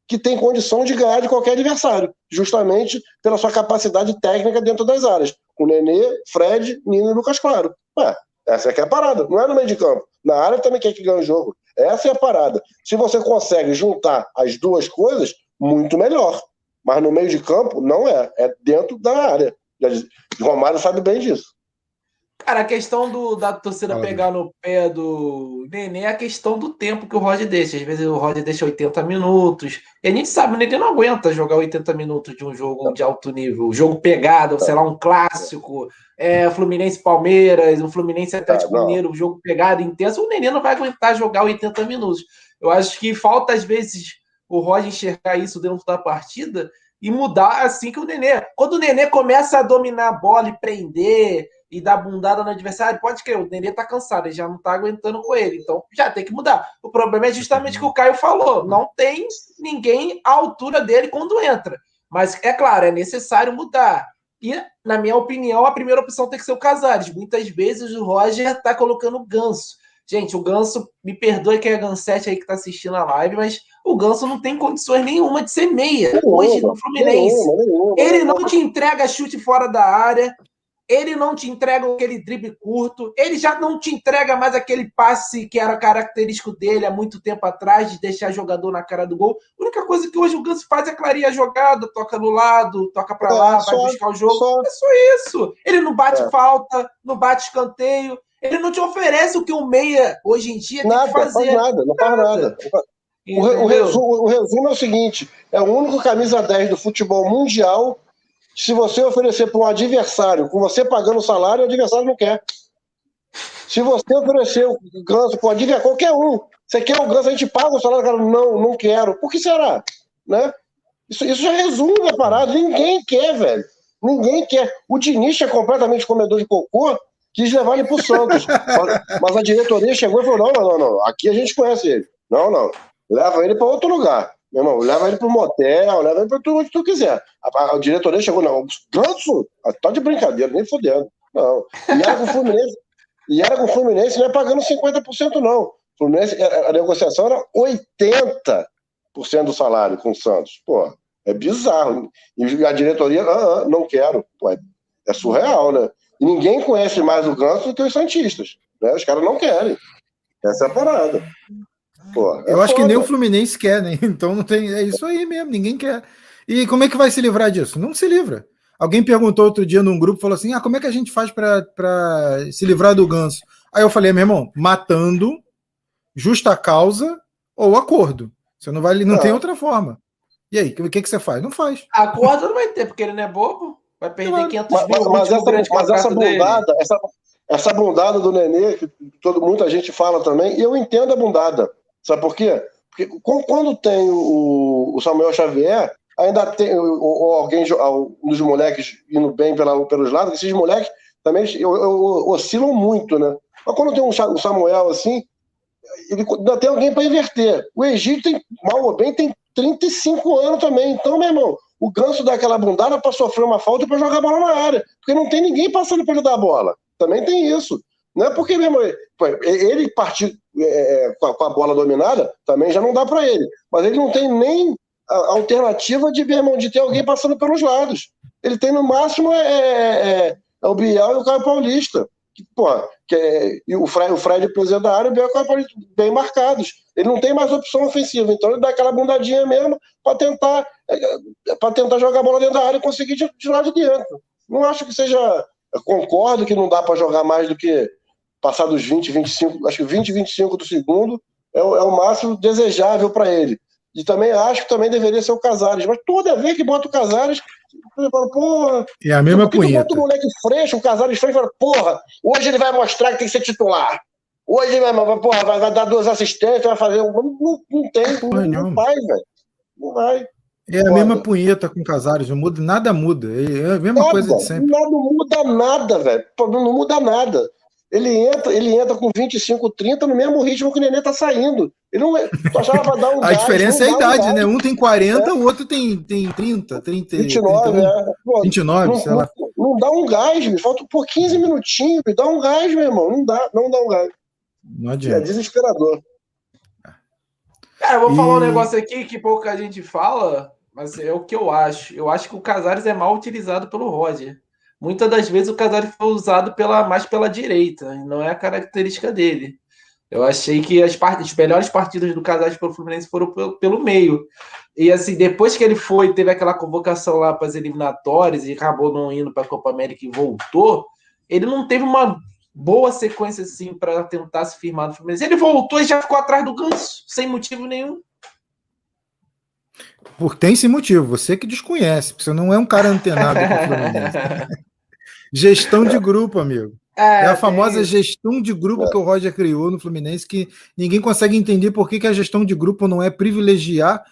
que tem condição de ganhar de qualquer adversário, justamente pela sua capacidade técnica dentro das áreas. Com Nenê, Fred, Nino e Lucas Claro. Ué, essa é que é a parada, não é no meio de campo. Na área também quer que ganhe o jogo. Essa é a parada. Se você consegue juntar as duas coisas, muito melhor. Mas no meio de campo, não é. É dentro da área. Romário sabe bem disso. Cara, a questão do, da torcida pegar no pé do Nenê é a questão do tempo que o Roger deixa. Às vezes o Roger deixa 80 minutos. E a gente sabe, o Nenê não aguenta jogar 80 minutos de um jogo de alto nível. Jogo pegado, sei lá, um clássico. É, Fluminense Palmeiras, o Fluminense Atlético Mineiro, jogo pegado, intenso. O Nenê não vai aguentar jogar 80 minutos. Eu acho que falta, às vezes, o Roger enxergar isso dentro da partida e mudar assim que o Nenê. Quando o Nenê começa a dominar a bola e prender e dar bundada no adversário, pode crer, o Nenê tá cansado, ele já não tá aguentando com ele. Então já tem que mudar. O problema é justamente o que o Caio falou: não tem ninguém à altura dele quando entra. Mas é claro, é necessário mudar. E, na minha opinião, a primeira opção tem que ser o Casares. Muitas vezes o Roger tá colocando o ganso. Gente, o Ganso, me perdoe que é Gansete aí que tá assistindo a live, mas o Ganso não tem condições nenhuma de ser meia hoje no Fluminense. Ele não te entrega chute fora da área, ele não te entrega aquele drible curto, ele já não te entrega mais aquele passe que era característico dele há muito tempo atrás, de deixar jogador na cara do gol. A única coisa que hoje o Ganso faz é clarear a jogada, toca no lado, toca para lá, é, vai buscar o jogo. Só... É só isso. Ele não bate é. falta, não bate escanteio. Ele não te oferece o que um meia hoje em dia nada, tem que fazer. Faz nada, não faz nada. O, o, resumo, o resumo é o seguinte: é o único camisa 10 do futebol mundial se você oferecer para um adversário, com você pagando o salário, o adversário não quer. Se você oferecer o ganso para adversário, qualquer um, você quer o ganso, a gente paga o salário, cara, não, não quero. Por que será? Né? Isso, isso já resume a parada. Ninguém quer, velho. Ninguém quer. O Diniz é completamente comedor de cocô, quis levar ele para o Santos. mas a diretoria chegou e falou: não, não, não, não, aqui a gente conhece ele. Não, não. Leva ele para outro lugar. Meu irmão, leva ele pro motel, leva ele pra tu, onde tu quiser. A, a, diretoria chegou, não, ganso, ah, tá de brincadeira, nem fodendo. Não. E era com o Fluminense, e era com o Fluminense, não é pagando 50% não. Fluminense, a, a negociação era 80% do salário com o Santos. Pô, é bizarro. E a diretoria, ah, ah, não quero. Pô, é, é, surreal, né? E ninguém conhece mais o Ganso do que os Santistas. Né? Os caras não querem. Essa é a parada. Pô, é eu acho que nem o Fluminense quer, né? Então não tem. É isso aí mesmo, ninguém quer. E como é que vai se livrar disso? Não se livra. Alguém perguntou outro dia num grupo, falou assim: ah, como é que a gente faz para se livrar do ganso? Aí eu falei, meu irmão, matando, justa causa ou acordo. Você não vai, não, não. tem outra forma. E aí, o que, que você faz? Não faz. Acordo não vai ter, porque ele não é bobo. Vai perder não, 500 mas, mil. Mas, essa, mas essa bundada, essa, essa bundada do Nenê, que todo, muita gente fala também, e eu entendo a bundada. Sabe por quê? Porque quando tem o, Samuel Xavier, ainda tem ou, alguém, um dos moleques indo bem pela, pelos lados, esses moleques também eu, eu, oscilam muito, né? Mas quando tem um Samuel assim, ele, ainda tem alguém para inverter. O Egito tem, mal ou bem, tem 35 anos também. Então, meu irmão, o ganso dá aquela bundada para sofrer uma falta e para jogar a bola na área. Porque não tem ninguém passando para ele dar a bola. Também tem isso. Não é porque, meu irmão, ele partir é, é, com, a, bola dominada, também já não dá para ele. Mas ele não tem nem alternativa de, de ter alguém passando pelos lados. Ele tem no máximo é, é, é, é o Biel e o Caio Paulista. Que, porra, que é, e o Fred, o Fred presidente da área e o Biel e o Caio Paulista bem marcados. Ele não tem mais opção ofensiva, então ele dá aquela bundadinha mesmo para tentar, é, para tentar jogar a bola dentro da área e conseguir de, de lá de dentro. Não acho que seja. concordo que não dá para jogar mais do que passar dos 20, 25, acho que 20, 25 do segundo é o, é o máximo desejável para ele. E também acho que também deveria ser o Casares. Mas toda vez que bota o Casares, falo, porra. É a mesma punheta. Bota o moleque fresco, o Casares fresco, fala, porra, hoje ele vai mostrar que tem que ser titular. Hoje ele vai, porra, vai, vai dar duas assistências, vai fazer. Não, não, não tem, não, não vai, velho. Não vai. É a mesma punheta com Casares, não muda, nada muda. É a mesma nada, coisa de sempre. Nada muda nada, velho. Não muda nada. Ele entra, ele entra com 25, 30 no mesmo ritmo que o Nenê tá saindo. Ele não é. dar um a gás, diferença é a idade, um né? Um tem 40, é. o outro tem, tem 30, 30. 29, 31, é. Pô, 29, não, sei lá. Não, não, dá um gás, me falta por 15 minutinhos, me dá um gás, meu irmão. Não dá, não dá um gás. Não adianta. É desesperador. Cara, eu vou e... falar um negócio aqui que pouca gente fala, mas é o que eu acho. Eu acho que o Casares é mal utilizado pelo Roger muitas das vezes o Casares foi usado pela, mais pela direita, não é a característica dele. Eu achei que as, part... as melhores partidas do Casares pelo Fluminense foram pelo, pelo, meio. E assim, depois que ele foi, teve aquela convocação lá para as eliminatórias e acabou não indo para a Copa América e voltou, ele não teve uma boa sequência assim para tentar se firmar no Fluminense. Ele voltou e já ficou atrás do Ganso, sem motivo nenhum. Por tem esse motivo, você que desconhece, porque você não é um cara antenado com o Fluminense. Gestão de grupo, amigo. É, é a famosa gestão de grupo que o Roger criou no Fluminense, que ninguém consegue entender por que, que a gestão de grupo não é privilegiar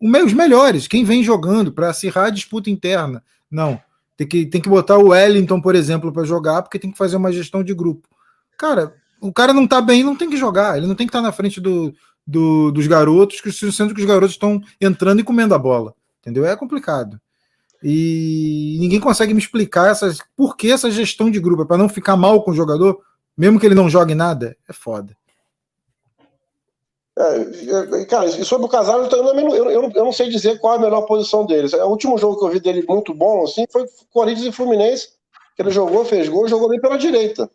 os melhores, quem vem jogando para acirrar a disputa interna. Não. Tem que, tem que botar o Wellington, por exemplo, para jogar, porque tem que fazer uma gestão de grupo. Cara, o cara não tá bem, não tem que jogar. Ele não tem que estar tá na frente do, do, dos garotos, sendo que os garotos estão entrando e comendo a bola. Entendeu? É complicado. E ninguém consegue me explicar essas, por que essa gestão de grupo. É para não ficar mal com o jogador, mesmo que ele não jogue nada? É foda. É, é cara, e sobre o Casares, eu, eu, eu, eu, não sei dizer qual é a melhor posição deles. O último jogo que eu vi dele muito bom assim, foi Corinthians e Fluminense, que ele jogou, fez gol, jogou bem pela direita.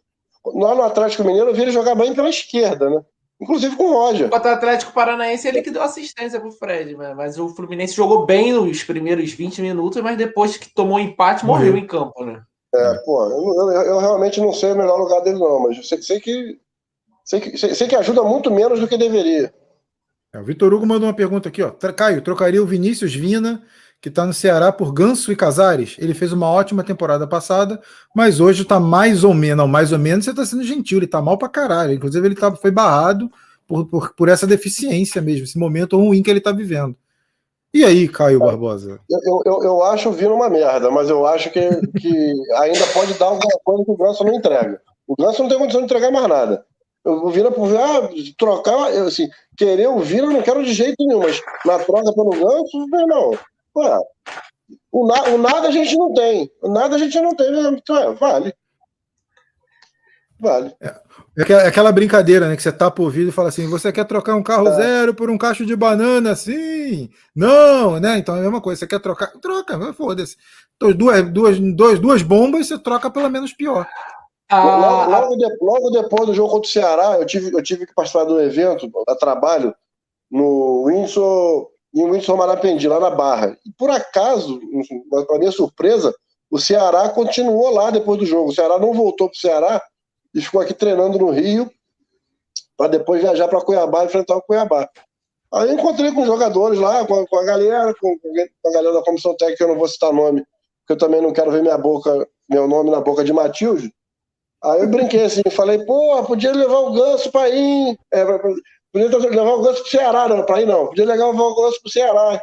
Lá no Atlético Mineiro, eu vi ele jogar bem pela esquerda, né? Inclusive com o Roger. Contra o Atlético Paranaense, ele que deu assistência pro Fred, mas o Fluminense jogou bem nos primeiros 20 minutos, mas depois que tomou empate, morreu uhum. em campo, né? É, pô, eu, eu, eu, realmente não sei o melhor lugar dele, não, mas eu sei, sei que, sei, que, sei, sei, que ajuda muito menos do que deveria. É, o Vitor Hugo mandou uma pergunta aqui, ó. Caio, trocaria o Vinícius Vina que está no Ceará por Ganso e Casares. Ele fez uma ótima temporada passada, mas hoje está mais ou menos, não, mais ou menos você está sendo gentil, ele está mal para caralho. Inclusive, ele tá, foi barrado por, por, por, essa deficiência mesmo, esse momento ruim que ele está vivendo. E aí, Caio Barbosa? Eu, eu, eu acho o Vino uma merda, mas eu acho que, que ainda pode dar alguma coisa que o Ganso não entrega. O Ganso não tem condição de entregar mais nada. O Vina, ah, trocar, assim, querer o Vina eu não quero de jeito nenhum, mas na troca pelo Ganso, não. Ué, o, na, o, nada a gente não tem. O nada a gente não tem mesmo. Então, é, vale. Vale. É, é aquela brincadeira, né? Que você tapa o ouvido e fala assim: você quer trocar um carro é. zero por um cacho de banana? Sim! Não, né? Então é a mesma coisa. Você quer trocar? Troca, foda-se. Então, duas, duas, duas, duas bombas, você troca pelo menos pior. Ah, logo, logo, de, logo, depois do jogo contra o Ceará, eu tive, eu tive que participar do evento a trabalho no Windsor em Wilson Marapendi, lá na Barra. E por acaso, para minha surpresa, o Ceará continuou lá depois do jogo. O Ceará não voltou para o Ceará e ficou aqui treinando no Rio para depois viajar para Cuiabá e enfrentar o Cuiabá. Aí eu encontrei com os jogadores lá, com a, com a galera, com, com, a galera da comissão técnica, eu não vou citar nome, porque eu também não quero ver minha boca, meu nome na boca de Matilde. Aí eu brinquei assim, falei, pô, podia levar o ganso para ir. É, pra, Podia levar o Ganso pro Ceará, não, pra ir não. Podia levar o Ganso pro Ceará.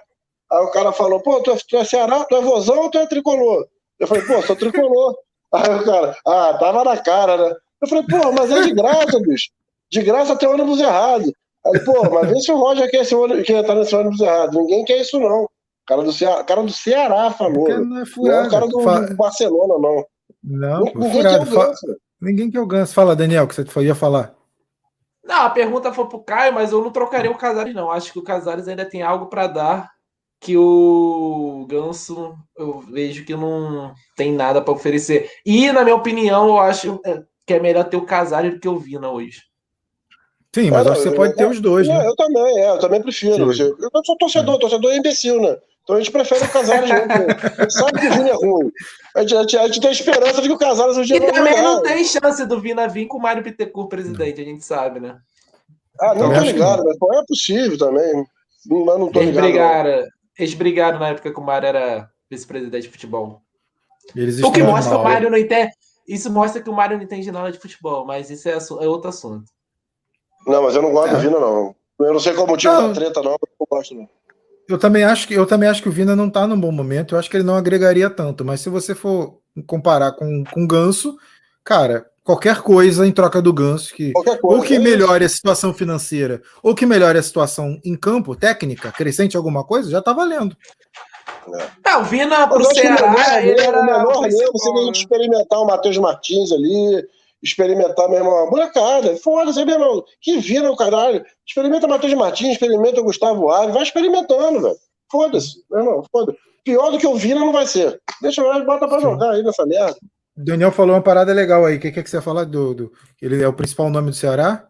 Aí o cara falou, pô, tu é, tu é Ceará, tu é vozão ou tu é tricolor? Eu falei, pô, sou tricolor. Aí o cara, ah, tava na cara, né? Eu falei, pô, mas é de graça, bicho. De graça tem ônibus errado. Aí, pô, mas vê se o Roger quer, esse ônibus, quer estar nesse ônibus errado. Ninguém quer isso, não. Cara do Ceará, cara do Ceará falou. Não é, furado, não é o cara do, Fala... do Barcelona, não. Não, ninguém furado. quer o Ganso. Ninguém quer o Ganso. Fala, Daniel, que você ia falar. Não, a pergunta foi pro Caio, mas eu não trocaria o Casares, não. Acho que o Casares ainda tem algo para dar que o Ganso eu vejo que não tem nada para oferecer. E, na minha opinião, eu acho que é melhor ter o Casares do que o Vina hoje. Sim, mas acho que você pode ter os dois, né? Eu também, é, eu também prefiro. Eu sou torcedor, torcedor é imbecil, né? Então a gente prefere o Casares gente sabe que o Vina é ruim. A gente, a, gente, a gente, tem esperança de que o Casares um dia E também não tem chance do Vina vir com o Mário Bittencourt presidente, a gente sabe, né? Ah, não, tô ligado, mas é possível também. Mas não tô ligado. Brigaram, eles brigaram na época que o Mário era vice-presidente de futebol. Eles o que mostra que o Mário não entende. Isso mostra que o Mário não entende nada de futebol, mas isso é, é outro assunto. Não, mas eu não gosto é. do Vina, não. Eu não sei qual o motivo não. da treta, não, mas eu gosto, não. Eu também acho que eu também acho que o Vina não está num bom momento. Eu acho que ele não agregaria tanto. Mas se você for comparar com, com o Ganso, cara, qualquer coisa em troca do Ganso que coisa, ou que é melhore a situação financeira ou que melhore a situação em campo, técnica, crescente alguma coisa, já está valendo. É. o Vina pro Ceará, melhor, ele era o melhor mesmo, você tem que experimentar o Matheus Martins ali, experimentar mesmo uma molecada. Foda-se, meu irmão. Que vira o caralho. Experimenta Matheus Martins, experimenta o Gustavo Alves, vai experimentando, velho. Foda-se, meu irmão. Foda Pior do que o Vina não vai ser. Deixa eu bota pra jogar aí nessa merda. Daniel falou uma parada legal aí. O que, que, é que você fala do, do. Ele é o principal nome do Ceará?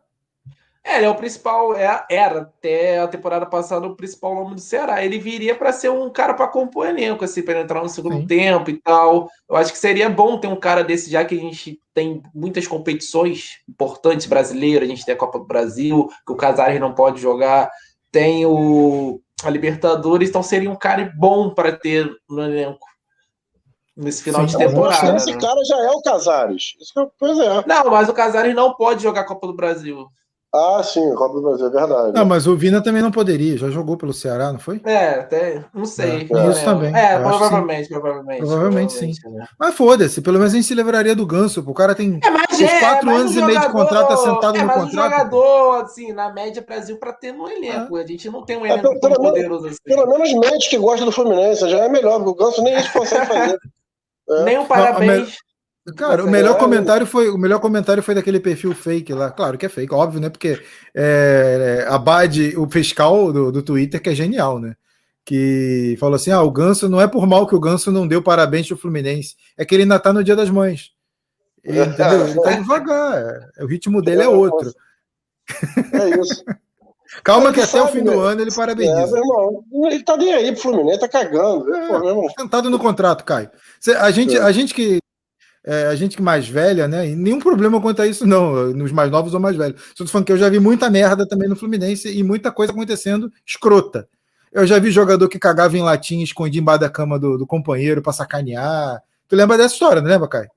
É, ele é o principal, é, era até a temporada passada o principal nome do Ceará. Ele viria para ser um cara para compor elenco, assim, para entrar no segundo Sim. tempo e tal. Eu acho que seria bom ter um cara desse, já que a gente tem muitas competições importantes brasileiras. A gente tem a Copa do Brasil, que o Casares não pode jogar, tem o a Libertadores, então seria um cara bom para ter no elenco nesse final Sim, de temporada. Esse né? cara já é o Casares. Isso, pois é. Não, mas o Casares não pode jogar a Copa do Brasil. Ah, sim, Copa do Brasil, é verdade. Não, mas o Vina também não poderia, já jogou pelo Ceará, não foi? É, até, não sei. É, isso também. É, provavelmente, provavelmente, provavelmente. sim. Né? Mas foda-se, pelo menos a gente se livraria do ganso. O cara tem é, mas é, quatro anos um jogador, e meio de contrato assentado é, no contrato. Um jogador, assim, na média, Brasil para ter no elenco. É. A gente não tem um é, elenco é, tão poderoso assim. Pelo menos mente que gosta do Fluminense, já é melhor, porque o ganso nem isso consegue fazer. Nem um parabéns. Cara, o melhor comentário foi o melhor comentário foi daquele perfil fake lá. Claro que é fake, óbvio, né? Porque é, a Bad, o fiscal do, do Twitter, que é genial, né? Que falou assim: ah, o Ganso não é por mal que o Ganso não deu parabéns pro Fluminense, é que ele ainda tá no Dia das Mães. Ele, entendeu? Ele tá devagar. É, o ritmo dele é outro. É isso. Calma que até o fim do né? ano ele parabeniza. É, irmão, ele tá nem aí pro Fluminense, tá cagando. É, Pô, sentado no contrato, Caio. A gente, a gente que é, a gente que mais velha, né? E nenhum problema quanto a isso, não, nos mais novos ou mais velhos. Só tô falando que eu já vi muita merda também no Fluminense e muita coisa acontecendo escrota. Eu já vi jogador que cagava em latim e escondia embaixo da cama do, do companheiro para sacanear. Tu lembra dessa história, não lembra, Caio?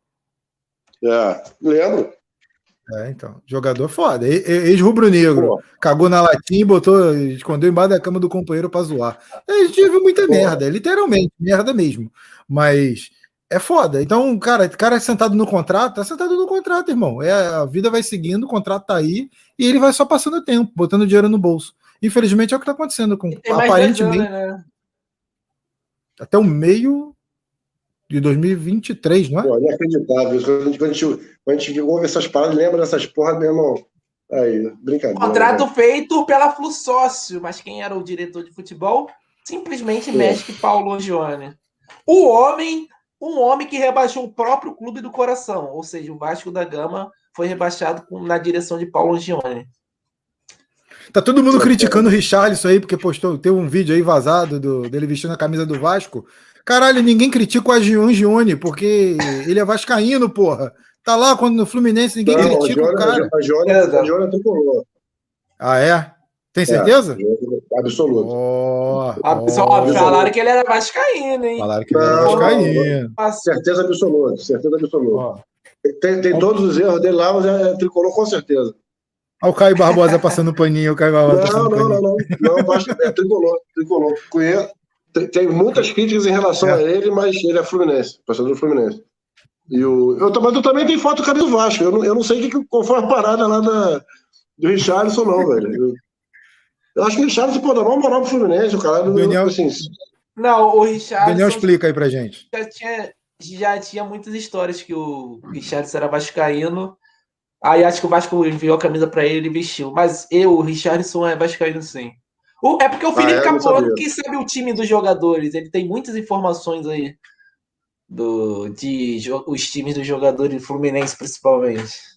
É, lembro. É, então, jogador foda. Ex-rubro-negro. Cagou na latinha e botou, escondeu embaixo da cama do companheiro para zoar. A gente viu muita Pô. merda, literalmente, merda mesmo. Mas é foda. Então, cara, o cara é sentado no contrato, tá sentado no contrato, irmão. É, a vida vai seguindo, o contrato tá aí, e ele vai só passando tempo, botando dinheiro no bolso. Infelizmente é o que tá acontecendo com aparentemente. né? Até o meio de 2023, não é? Pô, inacreditável. Quando a gente, quando a gente, ouve essas palavras, lembra dessas porra, meu irmão. Aí, brincadeira. Contrato né? feito pela Flu Sócio, mas quem era o diretor de futebol? Simplesmente é. Magic Paulo Angione. O homem um homem que rebaixou o próprio clube do coração, ou seja, o Vasco da Gama foi rebaixado na direção de Paulo Angione. Tá todo mundo criticando o Richarlison aí, porque postou, tem um vídeo aí vazado do, dele vestindo a camisa do Vasco. Caralho, ninguém critica o Angione, porque ele é vascaíno, porra. Tá lá quando no Fluminense ninguém Não, critica o, o cara. A Jônia, a Jônia Ah, é? Tem é, certeza? É, absoluto. Oh, oh, falaram que ele era vascaíno, hein? Falaram que ele era vascaíno. Certeza absoluta, certeza absoluta. Oh. Tem, tem todos os erros dele lá, mas é, é tricolor com certeza. Olha o Caio Barbosa passando paninho, o Caio Barbosa não, não, não, não, não, não, é tricolor, tricolor. Conheço, tem, tem muitas críticas em relação é. a ele, mas ele é Fluminense, passador do Fluminense. E o, eu, mas eu também tenho foto do camisa do Vasco. Eu não, eu não sei que, qual foi a parada lá da, do Richardson, não, velho. Eu, eu acho que o Richardson pô, dá uma moral pro Fluminense, o cara. Daniel, assim, não, o Richardson. Daniel explica aí pra gente. Já tinha, já tinha muitas histórias que o Richardson era vascaíno. Aí acho que o Vasco enviou a camisa para ele e vestiu. Mas eu, o Richardson é vascaíno sim. O, é porque o Felipe ah, Capuano que sabe o time dos jogadores. Ele tem muitas informações aí do, de os times dos jogadores Fluminense, principalmente.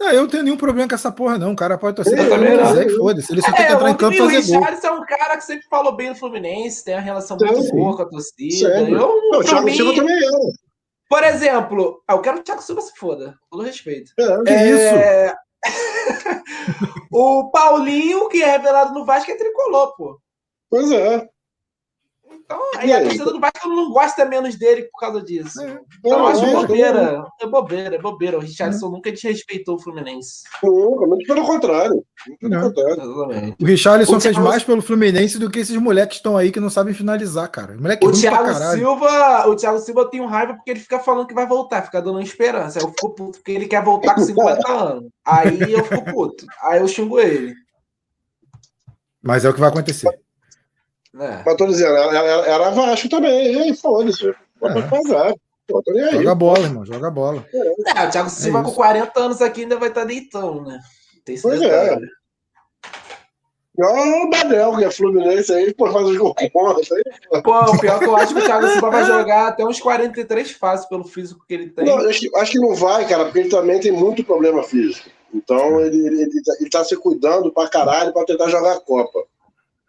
Não, eu não tenho nenhum problema com essa porra, não. O cara pode torcer pra ele quiser, foda-se. Ele só é, tem que entrar em campo e fazer gol. O Richarlison é um cara que sempre falou bem do Fluminense, tem uma relação muito sim. boa com a torcida. Sério? Eu, não, o Thiago mim, Silva também é. Por exemplo, eu quero que o Thiago Silva se foda, com todo respeito. É, é... isso. o Paulinho, que é revelado no Vasco, é tricolor, pô. Pois é. Então, aí a torcida do Vasco não gosta menos dele por causa disso. É, então, eu acho é, bobeira. É bobeira, é bobeira. O Richardson é. nunca desrespeitou o Fluminense. Nunca, muito pelo contrário. Pelo contrário. O Richarlison o fez Thiago... mais pelo Fluminense do que esses moleques que estão aí que não sabem finalizar, cara. O, moleque o Thiago Silva, o Thiago Silva tem um raiva porque ele fica falando que vai voltar, fica dando esperança. Aí eu fico puto porque ele quer voltar com 50 anos. Aí eu fico puto. Aí eu xingo ele. Mas é o que vai acontecer. É. Mas tô dizendo, era, era Vasco também, e aí foda-se. É. casar. Joga bola, irmão, joga bola. É, o Thiago é Silva é com 40 anos aqui ainda vai estar tá deitando, né? Tem pois é. Olha o Badel, que é Fluminense aí, pô, faz os gols Pô, pior que eu acho que o Thiago Silva vai jogar até uns 43 fácil pelo físico que ele tem. Não, acho, que, acho que não vai, cara, porque ele também tem muito problema físico. Então ele, ele, ele, tá, ele tá se cuidando pra caralho pra tentar jogar a Copa.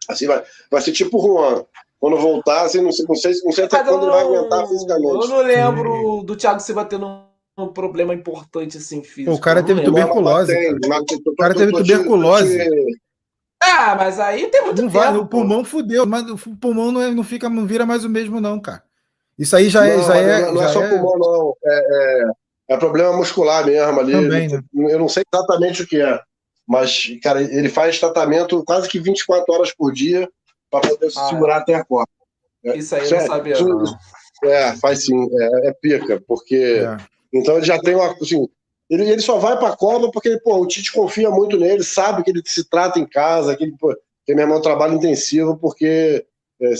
Assim vai, vai ser tipo o Juan. Quando voltar, assim, não, sei, não, sei, não sei até quando não, ele vai aguentar fisicamente. Eu não lembro do Thiago Silva tendo um, um problema importante assim físico. O cara teve tuberculose. o cara teve tuberculose. Ah, mas aí tem muito não tempo. Vai, o pulmão fudeu, mas o pulmão não, é, não, fica, não vira mais o mesmo, não, cara. Isso aí já é. Não, já é, não, não é só é... pulmão, não. É, é, é, problema muscular mesmo ali. Também, né? Eu não sei exatamente o que é. Mas, cara, ele faz tratamento quase que 24 horas por dia para poder se ah, segurar até a Copa. É, isso aí eu não sabia. Isso, não. É, faz sim, é, é pica, porque. É. Então ele já tem uma. Assim, ele, ele só vai para a Copa porque pô, o Tite confia muito nele, sabe que ele se trata em casa, que, ele, pô, que meu irmão trabalho intensivo, porque. É,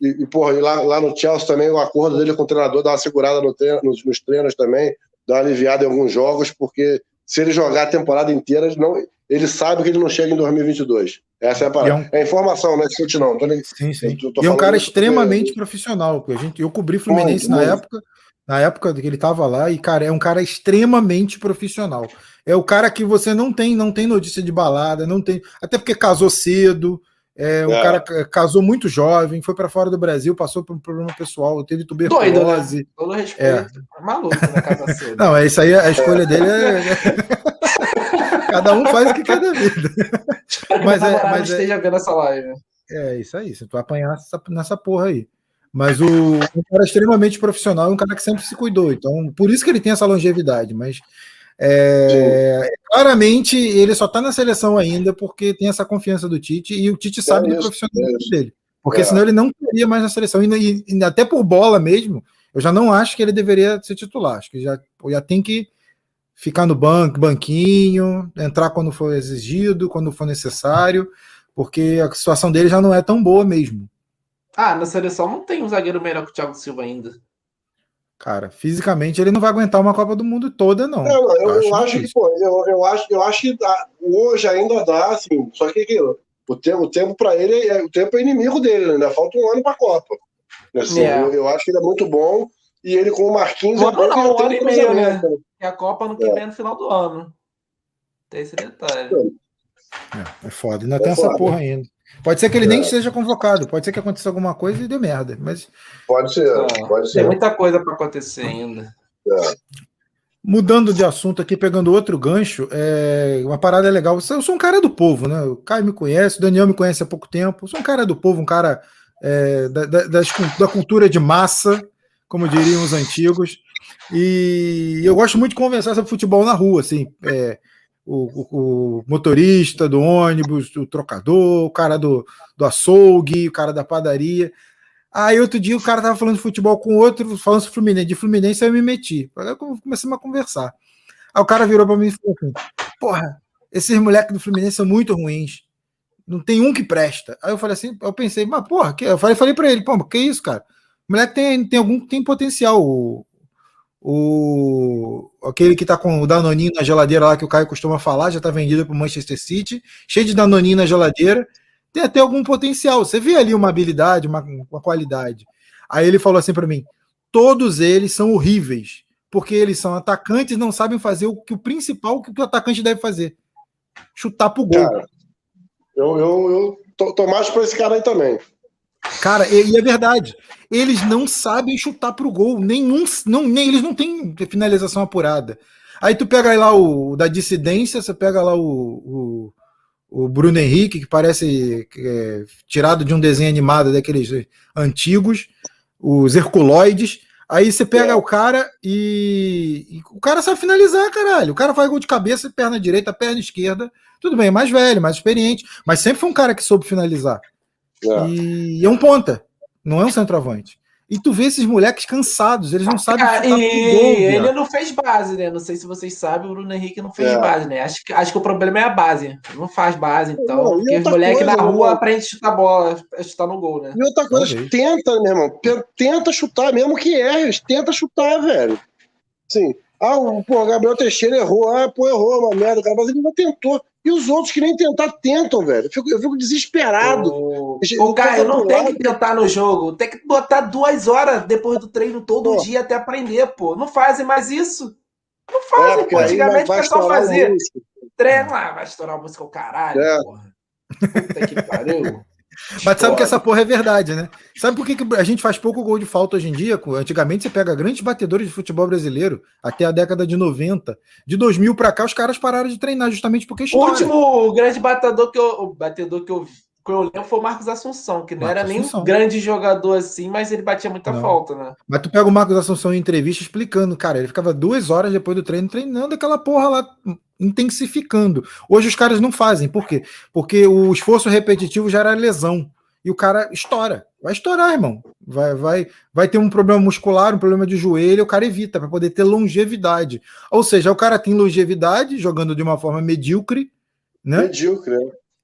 e, e, porra, e lá, lá no Chelsea também o acordo dele com o treinador dá uma segurada no treino, nos, nos treinos também, dá uma aliviada em alguns jogos, porque se ele jogar a temporada inteira, não, ele sabe que ele não chega em 2022. Essa é a parada. É, um... é informação, não é chute, não. Tô, sim, sim. Tô, tô e é um cara extremamente porque... profissional. A gente, eu cobri Fluminense muito, na muito. época, na época que ele estava lá, e, cara, é um cara extremamente profissional. É o cara que você não tem, não tem notícia de balada, não tem. Até porque casou cedo. É, um é. cara casou muito jovem, foi para fora do Brasil, passou por um problema pessoal, teve tuberculose. Doido, né? Todo respeito. É. é maluco, né, casa cedo. Não, é isso aí, a escolha dele é. Cada um faz o que quer da vida. mas é, mas é- esteja é, vendo essa live. É isso aí, você vai apanhar nessa, porra aí. Mas o um cara extremamente profissional, um cara que sempre se cuidou. Então, por isso que ele tem essa longevidade. Mas é, claramente ele só está na seleção ainda porque tem essa confiança do Tite e o Tite sabe é do profissionalismo é dele. Porque é. senão ele não teria mais na seleção. E, e, até por bola mesmo, eu já não acho que ele deveria ser titular. Acho que já, já tem que ficar no banco, banquinho, entrar quando for exigido, quando for necessário, porque a situação dele já não é tão boa mesmo. Ah, na seleção não tem um zagueiro melhor que o Thiago Silva ainda. Cara, fisicamente ele não vai aguentar uma Copa do Mundo toda, não. Eu, eu, eu acho, que, pô, eu, eu, acho, eu acho que dá, hoje ainda dá, assim, só que aquilo, o tempo, o tempo para ele, é, o tempo é inimigo dele, ainda falta um ano para a Copa. Assim, é. eu, eu, acho que ele é muito bom e ele com o Marquinhos é bom não, um ano e meio, né? E a Copa no que é. vem no final do ano. Tem esse detalhe. É, é foda. Ainda é tem foda. essa porra ainda. Pode ser que ele é. nem seja convocado, pode ser que aconteça alguma coisa e dê merda. Mas... Pode ser, pode ser. Tem muita coisa para acontecer ainda. É. Mudando de assunto aqui, pegando outro gancho, é uma parada legal. Eu sou um cara do povo, né? O Caio me conhece, o Daniel me conhece há pouco tempo. Eu sou um cara do povo, um cara é, da, da, da cultura de massa, como diriam os antigos. E eu gosto muito de conversar sobre futebol na rua, assim. É, o, o, o, motorista do ônibus, o trocador, o cara do, do açougue, o cara da padaria. Aí outro dia o cara tava falando de futebol com outro, falando de Fluminense, de Fluminense, eu me meti. Aí comecei a conversar. Aí o cara virou para mim e falou assim: Porra, esses moleques do Fluminense são muito ruins. Não tem um que presta. Aí eu falei assim, eu pensei, mas porra, que... eu falei, falei para ele, pô, que isso, cara? O moleque tem, tem algum tem potencial. O, o aquele que tá com o Danoninho na geladeira lá que o Caio costuma falar, já tá vendido pro Manchester City, cheio de Danoninho na geladeira. tem até algum potencial. Você vê ali uma habilidade, uma, uma qualidade. Aí ele falou assim para mim: todos eles são horríveis, porque eles são atacantes não sabem fazer o que o principal que o atacante deve fazer: chutar pro gol. Cara, eu, eu, eu tô, tô mais pra esse cara aí também. Cara, e, é verdade. Eles não sabem chutar pro gol. Nenhum, não, nem, eles não têm finalização apurada. Aí tu pega lá o, o da dissidência, você pega lá o, o, o Bruno Henrique, que parece é, tirado de um desenho animado daqueles antigos, os Herculoides. Aí você pega é. o cara e, e, o cara sabe finalizar, caralho. O cara faz gol de cabeça, perna direita, perna esquerda. Tudo bem, mais velho, mais experiente, mas sempre foi um cara que soube finalizar. É. E é um ponta, não é um centroavante. E tu vê esses moleques cansados, eles não sabem. Ah, e gol, ele não fez base, né? Não sei se vocês sabem, o Bruno Henrique não fez é. base, né? Acho que, acho que o problema é a base. Não faz base, então. Não, porque os moleques na rua aprendem a chutar bola, a chutar no gol, né? E outra coisa, tenta, meu irmão. Tenta chutar, mesmo que erre, tenta chutar, velho. Sim. Ah, o, pô, Gabriel Teixeira errou. Ah, pô, errou, uma merda, cara. Mas ele não tentou. E os outros que nem tentar tentam, velho. Eu fico, eu fico desesperado. O, o cara não tem que tentar no jogo. Tem que botar duas horas depois do treino todo pô. dia até aprender, pô. Não fazem mais isso. Não fazem, é, pô. Antigamente o pessoal fazia. Treino, ah, vai estourar a música o caralho, é. porra. Puta que pariu. Mas sabe que essa porra é verdade, né? Sabe por que, que a gente faz pouco gol de falta hoje em dia? Antigamente você pega grandes batedores de futebol brasileiro até a década de 90. De 2000 para cá, os caras pararam de treinar justamente porque O último grande batedor que eu, batedor que eu, que eu lembro foi o Marcos Assunção, que não Marcos era nem um grande jogador assim, mas ele batia muita não. falta, né? Mas tu pega o Marcos Assunção em entrevista explicando, cara, ele ficava duas horas depois do treino treinando aquela porra lá intensificando. Hoje os caras não fazem. Por quê? Porque o esforço repetitivo já era lesão. E o cara estoura. Vai estourar, irmão. Vai, vai, vai ter um problema muscular, um problema de joelho, o cara evita para poder ter longevidade. Ou seja, o cara tem longevidade jogando de uma forma medíocre, né? Medíocre,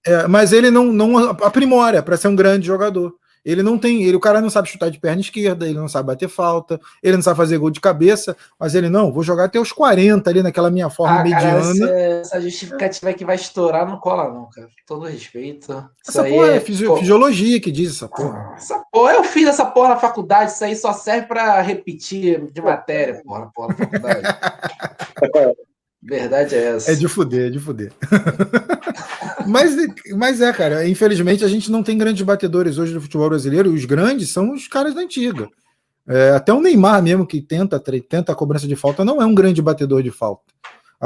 é. é mas ele não, não aprimora para ser um grande jogador. Ele não tem, ele, o cara não sabe chutar de perna esquerda, ele não sabe bater falta, ele não sabe fazer gol de cabeça, mas ele não, vou jogar até os 40 ali naquela minha forma ah, mediana. Cara, essa, essa justificativa que vai estourar não cola, não, cara. todo respeito. Isso essa porra é, é fisi fisiologia que diz essa porra. Essa porra, eu fiz essa porra na faculdade, isso aí só serve para repetir de matéria, porra, porra, na faculdade. Verdade é essa. É de fuder, é de fuder. mas, mas é, cara, infelizmente a gente não tem grandes batedores hoje do futebol brasileiro, e os grandes são os caras da antiga. É, até o Neymar mesmo, que tenta, tenta a cobrança de falta, não é um grande batedor de falta.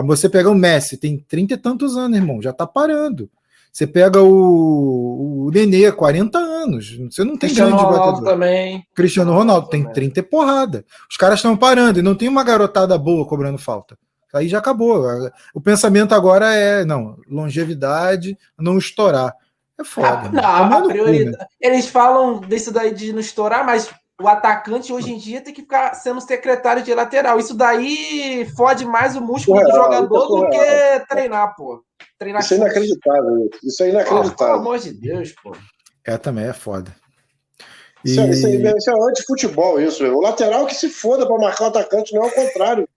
Você pega o Messi, tem trinta e tantos anos, irmão, já tá parando. Você pega o, o Nenê, 40 anos. Você não tem Cristiano grande Ronaldo batedor. também. Cristiano Ronaldo tem 30 e porrada. Os caras estão parando e não tem uma garotada boa cobrando falta. Aí já acabou. O pensamento agora é, não, longevidade, não estourar. É foda. Ah, não, a prioridade. Né? Eles falam disso daí de não estourar, mas o atacante hoje em dia tem que ficar sendo secretário de lateral. Isso daí fode mais o músculo do jogador do que treinar, pô. Treinar isso é inacreditável. Isso é inacreditável. pelo amor de Deus, pô. É, também é foda. E... Isso, é, isso, é, isso é anti-futebol, isso. O lateral que se foda para marcar o atacante, não é o contrário.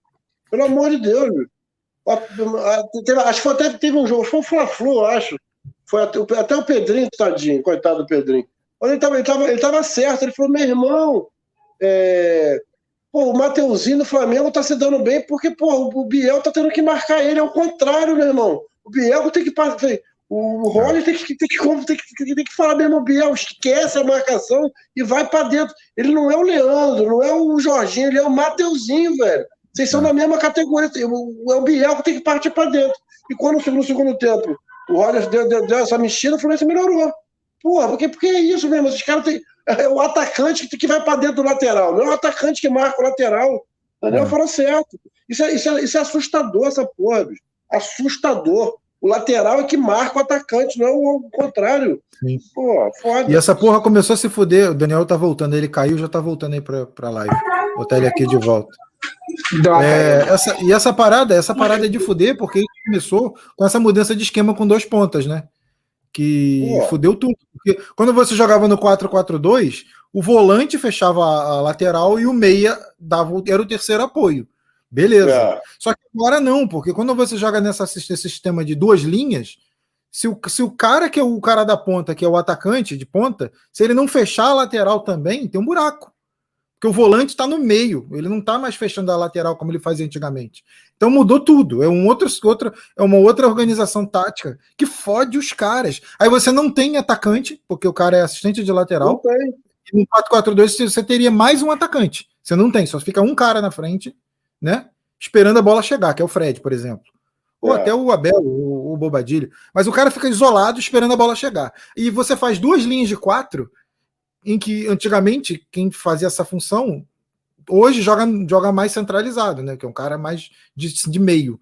Pelo amor de Deus. Acho que até teve um jogo, foi o Fla-Flu, acho. Foi até, até, o Pedrinho, tadinho, coitado do Pedrinho. Ele estava ele tava, ele tava certo, ele falou, meu irmão, é... pô, o Mateuzinho do Flamengo tá se dando bem porque pô, o Biel tá tendo que marcar ele, é o contrário, meu irmão. O Biel tem que passar. O Rony tem que, tem, que, tem, que, tem que falar mesmo, Biel, esquece a marcação e vai para dentro. Ele não é o Leandro, não é o Jorginho, ele é o Mateuzinho, velho. Vocês são da mesma categoria. O, o Biel que tem que partir para dentro. E quando no segundo tempo o Roger deu, deu, deu, essa mexida, o Fluminense melhorou. Porra, porque, porque é isso mesmo. Os caras têm. É o atacante que vai para dentro do lateral, não é o atacante que marca o lateral. Entendeu? É. Fala certo. Isso é, isso, é, isso é assustador, essa porra, bicho. Assustador. O lateral é que marca o atacante, não é o contrário. Sim. Pô, foda. E essa porra começou a se fuder. O Daniel tá voltando, ele caiu já tá voltando aí pra, pra live. Vou botar ele aqui de volta. É, essa, e essa parada, essa parada é de fuder, porque começou com essa mudança de esquema com dois pontas, né? Que é. fudeu tudo. Porque quando você jogava no 4-4-2, o volante fechava a, lateral e o meia dava, era o terceiro apoio. Beleza. É. Só que agora não, porque quando você joga nessa, nesse sistema de duas linhas, Se o, se o cara que é o cara da ponta, que é o atacante de ponta, se ele não fechar a lateral também, tem um buraco. Porque o volante está no meio, ele não está mais fechando a lateral como ele fazia antigamente. Então mudou tudo. É um outro, outra, é uma outra organização tática que fode os caras. Aí você não tem atacante, porque o cara é assistente de lateral. Não tem. E no 4-4-2 você teria mais um atacante. Você não tem, só fica um cara na frente, né? Esperando a bola chegar, que é o Fred, por exemplo. Ou é. até o Abel, o, o Bobadilho. Mas o cara fica isolado esperando a bola chegar. E você faz duas linhas de quatro, em que antigamente quem fazia essa função, hoje joga, joga mais centralizado, né? Que é um cara mais de, de meio.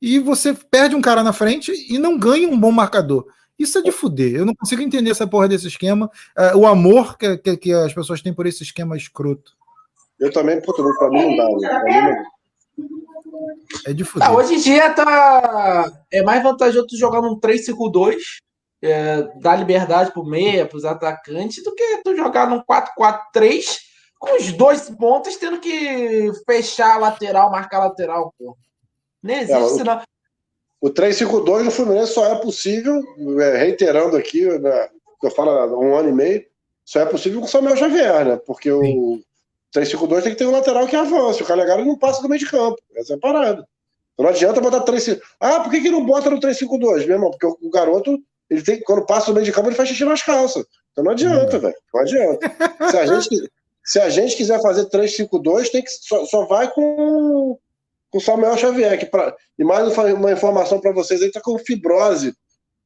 E você perde um cara na frente e não ganha um bom marcador. Isso é de fuder. Eu não consigo entender essa porra desse esquema. É, o amor que, que, que, as pessoas têm por esse esquema escroto. Eu também, puta, pra mim não dá. Né? É de fuder. Ah, hoje em dia tá... é mais vantajoso tu jogar num 3-5-2, é, dar liberdade pro meia, pros atacantes, do que tu jogar num 4-4-3 com os dois pontos tendo que fechar a lateral, marcar a lateral, pô. Nem existe, é, o, não. O 3-5-2 no Fluminense só é possível, é, reiterando aqui, né, eu falo há um ano e meio, só é possível com o Samuel Xavier, né? Porque Sim. o 3-5-2 tem que ter um lateral que avance. O Calegari não passa do meio de campo. Essa é a parada. Não adianta botar 3 Ah, por que, que não bota no 3-5-2, meu irmão? Porque o, garoto, ele tem, quando passa do meio de campo, ele faz xixi nas calças. Então não adianta, velho. Não adianta. Se a gente, se a gente quiser fazer 3-5-2, tem que, só, só vai com o Samuel Xavier. Que pra, e mais uma informação para vocês, ele está com fibrose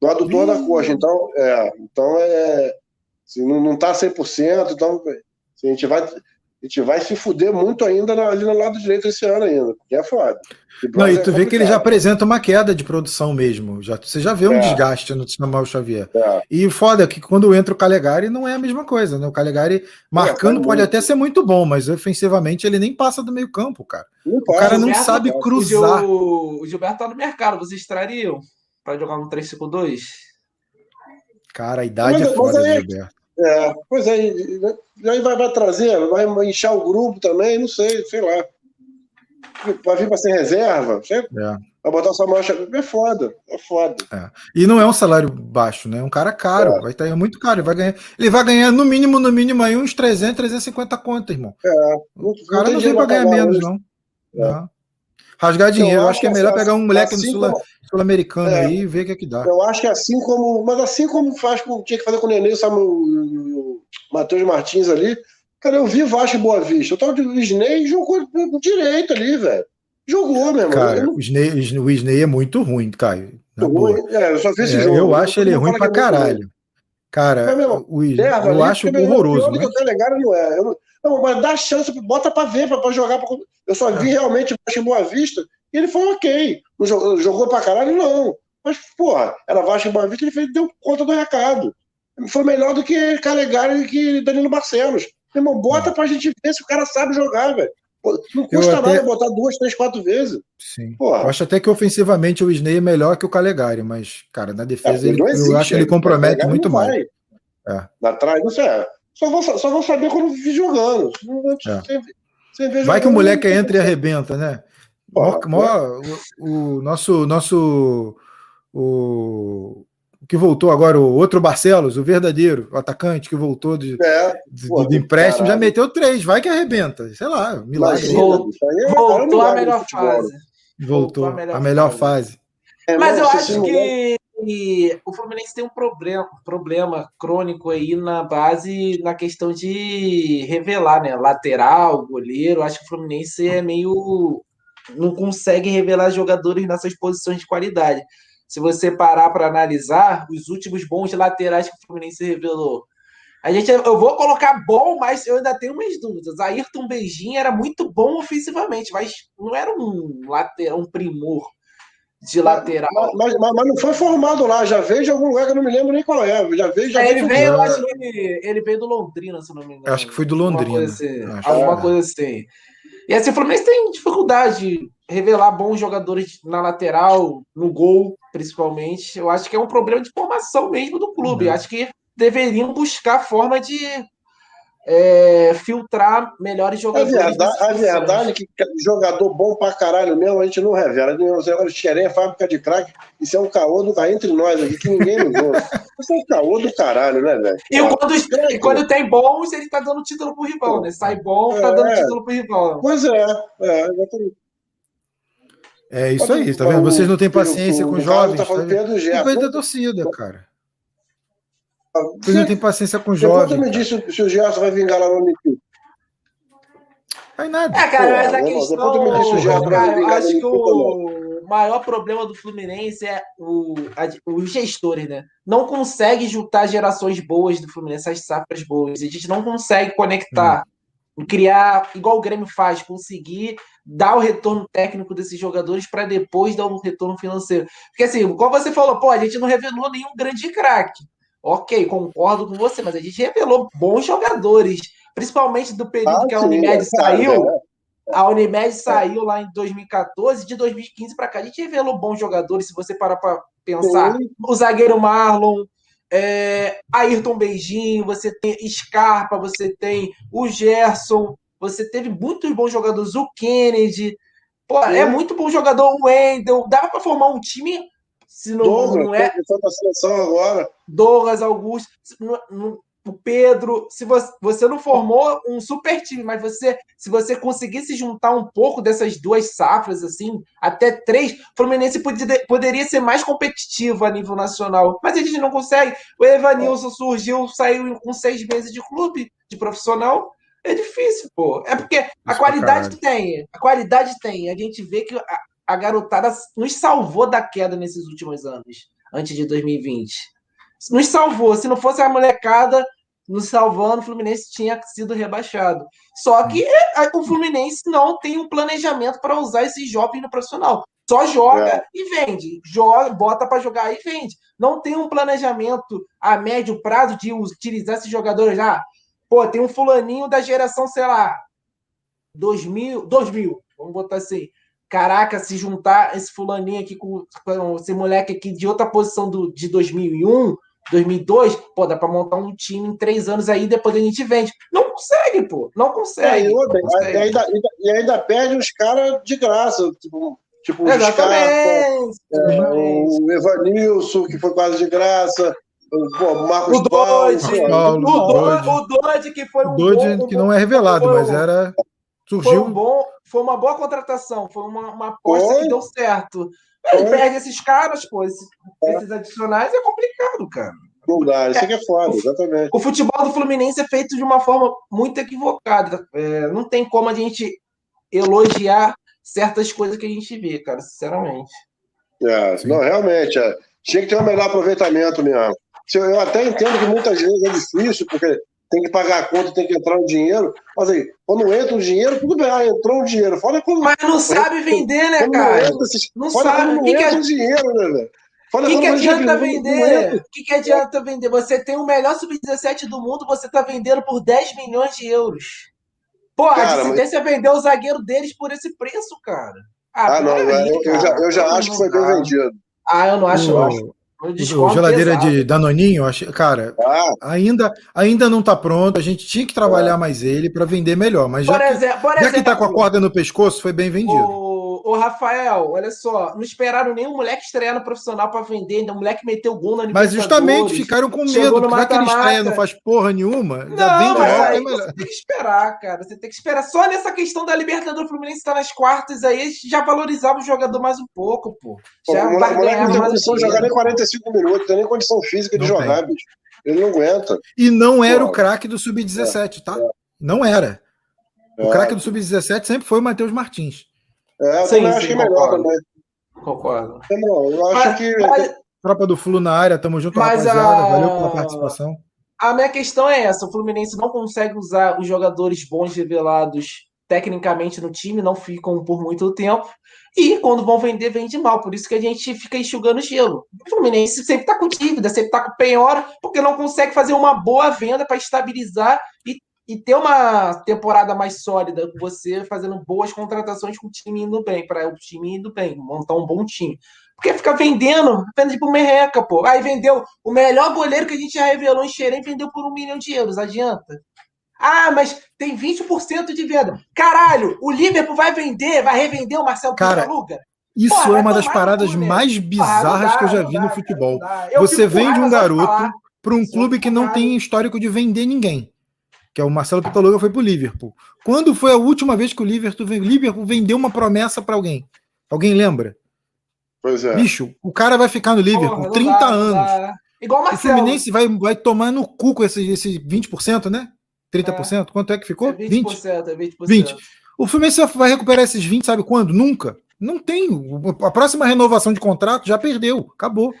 no adutor da coxa. Então, é, então é, assim, não, não tá 100%. Então, assim, a gente vai a gente vai se fuder muito ainda ali no lado direito esse ano ainda, porque é foda. Não, e tu é vê que ele já apresenta uma queda de produção mesmo. Já, você já vê um é. desgaste no Samuel Xavier. É. E foda é que quando entra o Calegari não é a mesma coisa, né? O Calegari marcando é, pode muito. até ser muito bom, mas ofensivamente ele nem passa do meio campo, cara. Não o cara não sabe cruzar. O, Gilberto tá no mercado, vocês trariam para jogar um 3-5-2? Cara, a idade mas, é foda, aí, Gilberto. É, pois é, aí vai, vai trazer, vai inchar o grupo também, não sei, sei lá. Vai vir para ser reserva, é. vai botar sua mancha, é foda, é foda. É. E não é um salário baixo, né? É um cara caro, é. vai estar muito caro, ele vai ganhar, ele vai ganhar no mínimo, no mínimo aí uns 300, 350 contas, irmão. É. o cara não vem para ganhar menos, não. É. não. Rasgar dinheiro, eu acho que é melhor pegar um moleque assim no sul-americano sul é, aí e ver o que é que dá. Eu acho que assim como. Mas assim como faz com, tinha que fazer com o Nenê, sabe, o, o Matheus Martins ali. Cara, eu vi Vasco e Boa Vista. O tal de Isney jogou direito ali, velho. Jogou mesmo. Cara, não... o, Isney, o é muito ruim, Caio. É, eu só vi esse é, jogo. Eu acho ele ruim pra é caralho. Cara, o Isney, eu acho horroroso. Mas... Que eu não é. Eu, não, mas dá chance, bota para ver, para jogar. Pra... Eu só vi é. realmente o Vasco em Boa Vista e ele foi ok. Não jogou, jogou para caralho, não. Mas, porra, era Vasco em Boa Vista, ele fez, deu conta do recado. Foi melhor do que Calegari e que Danilo Barcelos. Meu irmão, bota é. pra gente ver se o cara sabe jogar, velho. Não custa até... nada botar duas, três, quatro vezes. Sim. Porra. Eu acho até que ofensivamente o Isney é melhor que o Calegari, mas, cara, na defesa é, ele, existe, eu acho que ele compromete muito mais. É. Atrás, não sei. Só vou, só vou saber quando vi jogando. É. Sem, sem Vai que o moleque entra e arrebenta, né? Mó, mó, o, o, nosso, nosso o, que voltou agora, o outro Barcelos, o verdadeiro, o atacante que voltou de, é, de, pô, de empréstimo, já meteu três, vai que arrebenta. Sei lá, milagre. Voltou, voltou a melhor fase. Voltou, a melhor, a melhor fase. fase. É, Mas eu acho que e o Fluminense tem um problema, problema crônico aí na base, na questão de revelar, né? Lateral, goleiro. Acho que o Fluminense é meio. Não consegue revelar jogadores nessas posições de qualidade. Se você parar para analisar, os últimos bons laterais que o Fluminense revelou. A gente, eu vou colocar bom, mas eu ainda tenho umas dúvidas. Ayrton Beijinho era muito bom ofensivamente, mas não era um lateral, um primor de lateral. Mas, mas, mas, não foi formado lá, já veio de algum lugar que eu não me lembro nem qual é. Já veio, já é, ele veio, eu acho que ele, ele, veio do Londrina, se não me engano. Acho que foi do Londrina. Alguma coisa assim. Alguma coisa assim. E assim, o Fluminense tem dificuldade de revelar bons jogadores na lateral, no gol, principalmente. Eu acho que é um problema de formação mesmo do clube. Uhum. Acho que deveriam buscar forma de é, filtrar melhores jogadores. A verdade, a verdade é que jogador bom pra caralho mesmo, a gente não revela. Agora Xerém é fábrica de craque, isso é um caô do caralho entre nós aqui, que ninguém ligou. Isso é um caô do caralho, né, velho? E, quando, e quando tem bons, ele tá dando título pro rival, né? Sai bom, tá dando é. título pro rival. Pois é, é, exatamente. É isso aí, tá vendo? Vocês não têm paciência com jovens. Tá falando tá Pedro coisa da torcida, cara. Vocês não têm paciência com jovens. Depois me disse se o Gerson vai vingar lá no Unifique. Vai nada. É, cara, mas a questão. me disse o Gerson cara, eu acho que o maior problema do Fluminense é o, a, os gestores, né? Não consegue juntar gerações boas do Fluminense, as safras boas. A gente não consegue conectar. Hum criar, igual o Grêmio faz, conseguir dar o retorno técnico desses jogadores para depois dar um retorno financeiro. Porque assim, como você falou, pô, a gente não revelou nenhum grande craque. Ok, concordo com você, mas a gente revelou bons jogadores, principalmente do período ah, que a Unimed sim, saiu. É. A Unimed saiu lá em 2014, de 2015 para cá. A gente revelou bons jogadores, se você parar para pensar. Sim. O zagueiro Marlon, é, Ayrton Beijinho, você tem Scarpa, você tem o Gerson, você teve muitos bons jogadores, o Kennedy. Pô, é, é muito bom jogador, o Wendel. Dava para formar um time se não, Douglas, não é. Foi seleção agora. Douglas Augusto. No, o Pedro, se você, você não formou um super time, mas você, se você conseguisse juntar um pouco dessas duas safras, assim, até três, o Fluminense poderia, poderia ser mais competitivo a nível nacional. Mas a gente não consegue. O Evanilson surgiu, saiu com seis meses de clube, de profissional. É difícil, pô. É porque a Isso qualidade tem. A qualidade tem. A gente vê que a, a garotada nos salvou da queda nesses últimos anos, antes de 2020. Nos salvou. Se não fosse a molecada nos salvando, o Fluminense tinha sido rebaixado. Só que o Fluminense não tem um planejamento para usar esses jovens no profissional. Só joga é. e vende. Joga, bota para jogar e vende. Não tem um planejamento a médio prazo de utilizar esses jogadores já. Ah, pô, tem um fulaninho da geração, sei lá, 2000, 2000, vamos botar assim. Caraca, se juntar esse fulaninho aqui com, com esse moleque aqui de outra posição do, de 2001, 2002, pô, dá para montar um time em três anos aí, depois a gente vende. Não consegue, pô, não consegue. É, e, outra, não consegue. E, ainda, e, ainda, perde os caras de graça, tipo, tipo o Scarpa, é, o Evanilson, que foi quase de graça, o Marcos o Dodge, Paulo, o Dodge, que foi um Dodge bom, que não é revelado, mas era surgiu foi, um bom, foi uma boa contratação, foi uma, uma aposta foi. que deu certo. Ele perde esses caras, pô, esses, esses adicionais é complicado, cara. Não dá, isso aqui é foda, exatamente. O futebol do Fluminense é feito de uma forma muito equivocada. É, não tem como a gente elogiar certas coisas que a gente vê, cara, sinceramente. É, não, realmente, é. tinha que ter um melhor aproveitamento mesmo. Eu até entendo que muitas vezes é difícil, porque tem que pagar a conta, tem que entrar o dinheiro. Mas aí, quando entra o dinheiro, tudo bem, ah, entrou o dinheiro. Fala quando, mas não sabe vender, né, cara? Não, esses, não sabe. Não que entra que é... o dinheiro, né, velho? O que, que adianta vender? O que, que adianta vender? Você tem o melhor sub-17 do mundo, você tá vendendo por 10 milhões de euros. Pô, cara, a dissidência mas... vendeu o zagueiro deles por esse preço, cara. Ah, ah não, aí, eu, cara. já, eu já acho que foi bem vendido. Ah, eu não acho, não. O geladeira pesado. de Danoninho, cara, ah. ainda, ainda não está pronto. A gente tinha que trabalhar é. mais ele para vender melhor. Mas já, exemplo, que, já exemplo, que tá com a corda no pescoço, foi bem vendido. O, o Rafael, olha só, não esperaram nenhum moleque estrear no profissional para vender. Ainda o moleque meteu gol na Mas justamente ficaram com medo. Já que ele estreia não faz porra nenhuma, não, vende logo. Aí, você tem que esperar, cara. Você tem que esperar. Só nessa questão da Libertadores Fluminense estar tá nas quartas aí, já valorizava o jogador mais um pouco, pô. Já o moleque, moleque não tem condição de jogar nem 45 minutos, tem nem condição física de não jogar, tem. bicho. Ele não aguenta. E não era Pô. o craque do Sub-17, tá? É. Não era. O é. craque do Sub-17 sempre foi o Matheus Martins. É, eu sim, também sim, acho que é melhor também. Concordo. Eu acho mas, que. Mas, Tropa do Flu na área, tamo junto, mas rapaziada. A... Valeu pela participação. A minha questão é essa: o Fluminense não consegue usar os jogadores bons revelados tecnicamente no time, não ficam por muito tempo. E quando vão vender, vende mal. Por isso que a gente fica enxugando gelo. O Fluminense sempre está com dívida, sempre está com penhora, porque não consegue fazer uma boa venda para estabilizar e, e ter uma temporada mais sólida. Você fazendo boas contratações com o time indo bem, para o time indo bem, montar um bom time. Porque fica vendendo, vende tipo merreca, pô. Aí vendeu o melhor goleiro que a gente já revelou em Xerém, vendeu por um milhão de euros. Adianta? Ah, mas tem 20% de venda. Caralho, o Liverpool vai vender, vai revender o Marcelo Cara, Isso Porra, é uma das paradas cu, mais bizarras dá, que eu já vi dá, no futebol. Você vende um garoto para um clube que não tem histórico de vender ninguém. Que é o Marcelo Pitaluga foi pro Liverpool. Quando foi a última vez que o Liverpool, Liverpool vendeu uma promessa para alguém? Alguém lembra? Pois é. Bicho, o cara vai ficar no Liverpool Porra, 30 dá, anos. Igual o Marcelo. O Fluminense vai, vai tomar no cu com esse, esse 20%, né? 30%? É. Quanto é que ficou? É 20%, 20%. É 20%. 20%. O Fluminense vai recuperar esses 20, sabe quando? Nunca. Não tem. A próxima renovação de contrato já perdeu. Acabou.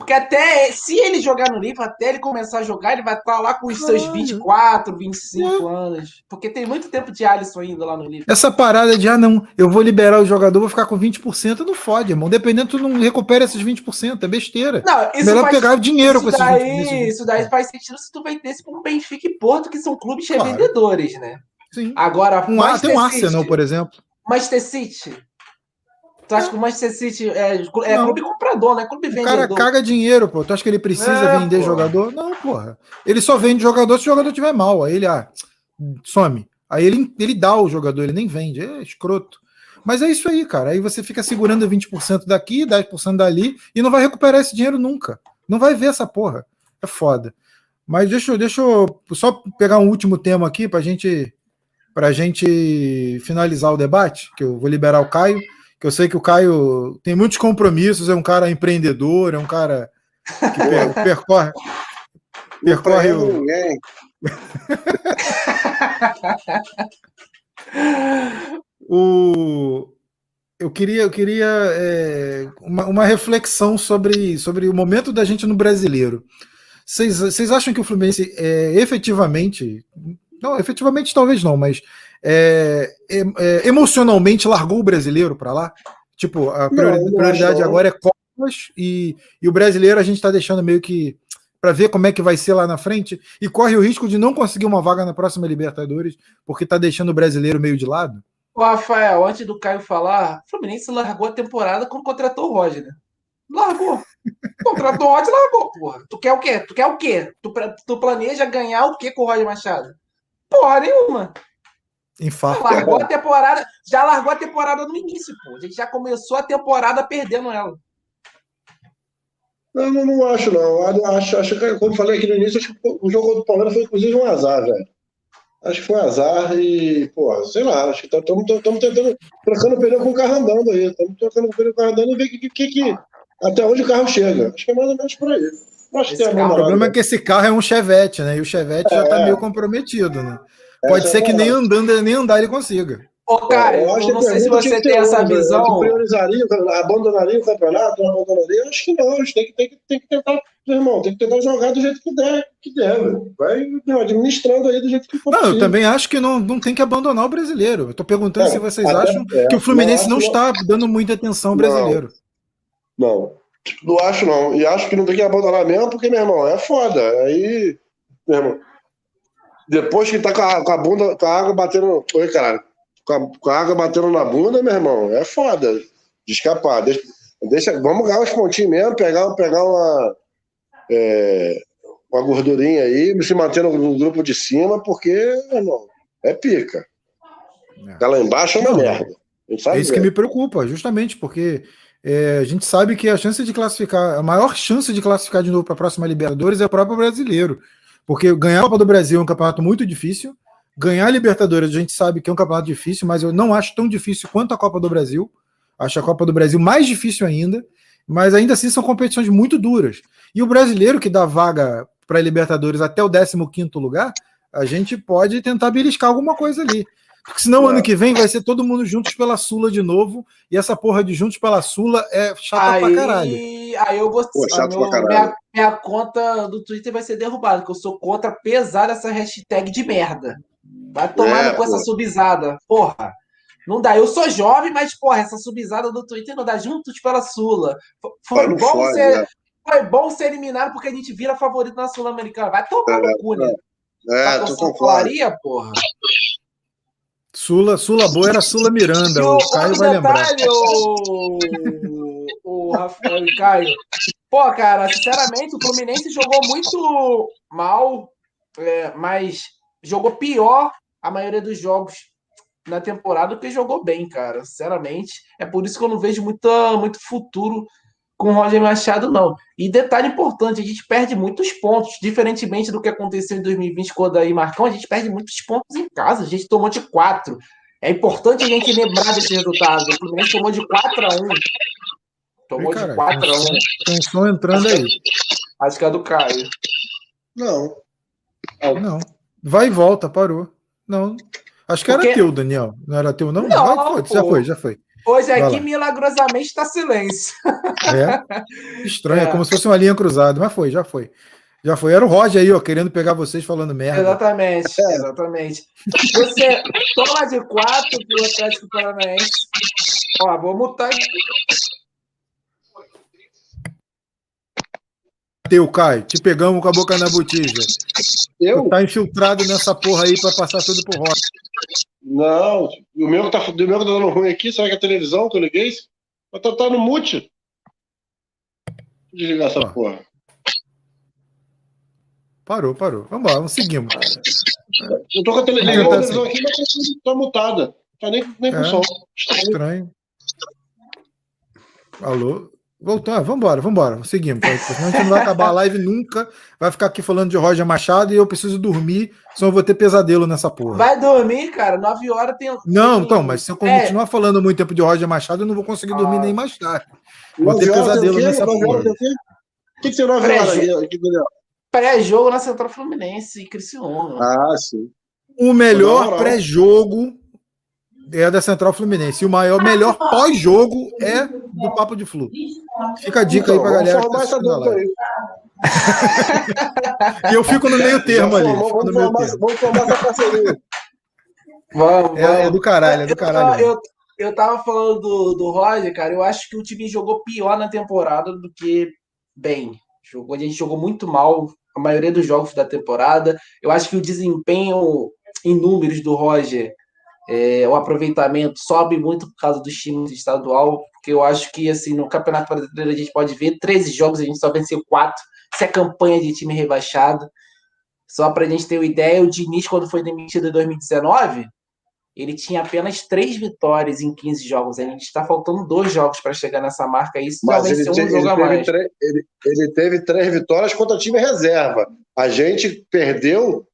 Porque até se ele jogar no livro, até ele começar a jogar, ele vai estar lá com os seus 24, 25 é. anos. Porque tem muito tempo de Alisson ainda lá no livro. Essa parada de, ah, não, eu vou liberar o jogador, vou ficar com 20%, não fode, irmão. Dependendo, tu não recupera esses 20%, é besteira. Não, isso Melhor faz, pegar o dinheiro isso com esses daí, 20%. Isso daí faz sentido se tu vendesse para um Benfica e Porto, que são clubes claro. revendedores, né? Sim. Agora, um, tem um Arsenal, por exemplo. Manchester City Tu acha que o Manchester City é, é clube comprador, né? Clube vendedor. O cara caga dinheiro, pô. Tu acha que ele precisa é, vender porra. jogador? Não, porra. Ele só vende jogador se o jogador tiver mal. Aí ele, ah, some. Aí ele, ele dá o jogador, ele nem vende. É escroto. Mas é isso aí, cara. Aí você fica segurando 20% daqui, 10% dali e não vai recuperar esse dinheiro nunca. Não vai ver essa porra. É foda. Mas deixa, deixa eu só pegar um último tema aqui pra gente, pra gente finalizar o debate, que eu vou liberar o Caio que eu sei que o Caio tem muitos compromissos, é um cara empreendedor, é um cara que per, percorre. percorre o. o eu queria, eu queria é, uma, uma, reflexão sobre, sobre o momento da gente no brasileiro. Vocês acham que o Fluminense é, efetivamente, não, efetivamente talvez não, mas é, é, é, emocionalmente largou o brasileiro para lá? Tipo, a priori não, prioridade agora é Copas e, e o brasileiro a gente está deixando meio que para ver como é que vai ser lá na frente e corre o risco de não conseguir uma vaga na próxima Libertadores porque está deixando o brasileiro meio de lado? Ô, Rafael, antes do Caio falar, o Fluminense largou a temporada quando contratou o Roger. Né? Largou. Contratou o Roger, largou, porra. Tu quer o quê? Tu quer o quê? Tu, tu planeja ganhar o quê com o Roger Machado? Porra nenhuma. Infarto. Largou a temporada, já largou a temporada no início, pô. A gente já começou a temporada perdendo ela. Não, não, não acho, não. Acho, acho que, como falei aqui no início, acho que o jogo do Palmeiras foi inclusive um azar, velho. Acho que foi um azar e, pô, sei lá, acho que estamos tentando, trocando pneu com o carro andando aí. Estamos trocando pneu com o carro andando e ver que, que, que, até onde o carro chega. Acho que é mais ou menos por aí. Acho que é carro, o problema é que esse carro é um Chevette, né? E o Chevette é, já tá meio comprometido, né? Pode ser que nem andando, nem andar ele consiga. Ô, cara, eu, eu não sei se você tem essa visão. Priorizaria, abandonaria o campeonato, não abandonaria? Acho que não, a gente tem que, tem que, tem que tentar, irmão, tem que tentar jogar do jeito que der, que der, Vai administrando aí do jeito que for. Não, possível. eu também acho que não, não tem que abandonar o brasileiro. Eu tô perguntando é, se vocês acham é, que o Fluminense não, não está dando muita atenção ao brasileiro. Não, não, não acho não. E acho que não tem que abandonar mesmo, porque, meu irmão, é foda. Aí, meu irmão depois que tá com a, com a bunda, com a água batendo. Oi, caralho. Com a, com a, água batendo na bunda, meu irmão, é foda de escapar. Deixa, deixa, vamos ganhar os pontinhos mesmo, pegar, pegar uma. É, uma gordurinha aí, se manter no, no, grupo de cima, porque, meu irmão, é pica. É. Tá lá embaixo é uma Não, merda. É isso que me preocupa, justamente, porque é, a gente sabe que a chance de classificar, a maior chance de classificar de novo para a próxima Libertadores é o próprio brasileiro. Porque ganhar a Copa do Brasil é um campeonato muito difícil. Ganhar a Libertadores a gente sabe que é um campeonato difícil, mas eu não acho tão difícil quanto a Copa do Brasil. Acho a Copa do Brasil mais difícil ainda. Mas ainda assim são competições muito duras. E o brasileiro que dá vaga para a Libertadores até o 15 lugar, a gente pode tentar beliscar alguma coisa ali. Porque senão é. ano que vem vai ser todo mundo juntos pela Sula de novo. E essa porra de juntos pela Sula é chata aí, pra caralho. Aí eu vou. Pô, chato meu, pra caralho. Minha, minha, conta do Twitter vai ser derrubada, porque eu sou contra pesar essa hashtag de merda. Vai tomar é, com essa subizada. Porra. Não dá. Eu sou jovem, mas, porra, essa subizada do Twitter não dá. Juntos pela Sula. Foi bom ser. Né? Foi bom ser eliminado porque a gente vira favorito na Sul-Americana. Vai tomar é, no cu, né? É, é tô concordo. porra. Sula, Sula boa era Sula Miranda. O, o Caio vai lembrar. O, o Rafael Caio. Pô, cara, sinceramente, o Fluminense jogou muito mal, é, mas jogou pior a maioria dos jogos na temporada do que jogou bem, cara. Sinceramente, é por isso que eu não vejo muita, muito futuro com o Roger Machado, não. E detalhe importante, a gente perde muitos pontos, diferentemente do que aconteceu em 2020 com o Daí Marcão, a gente perde muitos pontos em casa, a gente tomou de quatro. É importante a gente lembrar desse resultado. O Fluminense tomou de 4 a 1 Tomou Ei, de 4 a 1 Tem som entrando aí. Acho que é do Caio. Não. Não. Vai e volta, parou. Não. Acho que Porque... era teu, Daniel. Não era teu, não? Não, Vai, foi. já foi, já foi. Hoje aqui, lá. milagrosamente, está silêncio. É? Estranho, é. é como se fosse uma linha cruzada, mas foi, já foi. Já foi. Era o Roger aí, ó, querendo pegar vocês falando merda. Exatamente, é. exatamente. Você toma de quatro pro Atlético Paranaense. Ó, vou mutar. Teu, Caio, te pegamos com a boca na botija. Eu? Tu tá infiltrado nessa porra aí pra passar tudo pro Roger. Não, o meu, tá, o meu tá dando ruim aqui, será que é a televisão que eu liguei? Mas tá, tá no mute. Desligar essa porra. Parou, parou. Vamos lá, vamos seguimos. Eu tô com a televisão, assim. aqui, mas tá mutada. Tá nem, nem com é, som. Estranho. Alô? Voltou, ah, vambora, vambora, seguimos. Senão a gente não vai acabar a live nunca. Vai ficar aqui falando de Roger Machado e eu preciso dormir, senão eu vou ter pesadelo nessa porra. Vai dormir, cara, 9 horas tem. Não, então, mas se eu é. continuar falando muito tempo de Roger Machado, eu não vou conseguir dormir ah. nem mais tarde. Vou ter pesadelo nessa porra. O que, que você vai aqui, Daniel? Pré-jogo na Central Fluminense e Criciúma. Ah, sim. O melhor pré-jogo é da Central Fluminense. E o maior, melhor pós-jogo é do Papo de Flu. Fica a dica então, aí pra galera. Que tá e eu fico no meio termo ali. Vamos, formar, vamos formar essa parceria. Vamos, é, é, do caralho, é do caralho. Eu, eu, eu tava falando do, do Roger, cara. Eu acho que o time jogou pior na temporada do que bem. Jogou, a gente jogou muito mal a maioria dos jogos da temporada. Eu acho que o desempenho em números do Roger é, o aproveitamento sobe muito por causa dos times estadual, porque eu acho que assim no Campeonato Brasileiro a gente pode ver 13 jogos, a gente só venceu 4. Isso é campanha de time rebaixado. Só para a gente ter uma ideia, o Diniz, quando foi demitido em 2019, ele tinha apenas três vitórias em 15 jogos. A gente está faltando dois jogos para chegar nessa marca. Isso Mas ele, um ele, teve três, ele, ele, teve três vitórias contra o time reserva. A gente perdeu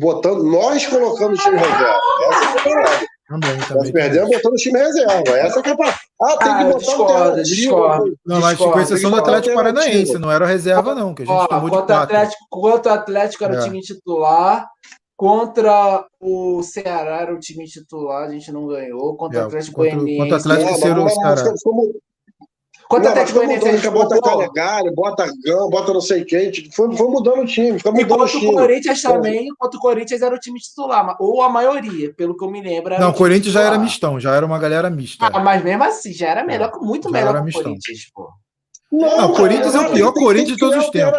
botando, nós colocando o time reserva. Essa é a parada. Também, também. Nós perdemos botando o time reserva. Essa que é a parada. Ah, tem ah, que botar discordo, um discordo, Não, mas com exceção do Atlético Paranaense, não era reserva, não, que a gente Ó, tomou de quatro. Atlético, quanto o Atlético era é. o time titular, Contra o Ceará era o time titular, a gente não ganhou. Contra é, o Atlético Goianiense. Contra o Atlético é, Ceará. Contra o Atlético Goianiense. Bota Calegari, bota Gão, bota não sei quem. Foi, foi mudando o time. Foi mudando e contra o, Corinthians também, contra o Corinthians era o time titular, ou a maioria, pelo que eu me lembro. Não, o Corinthians já era mistão, já era uma galera mista. Ah, mas mesmo assim, já era melhor, muito já melhor que o Corinthians, pô. Não, não o Corinthians é o pior Corinthians de todos os tempos.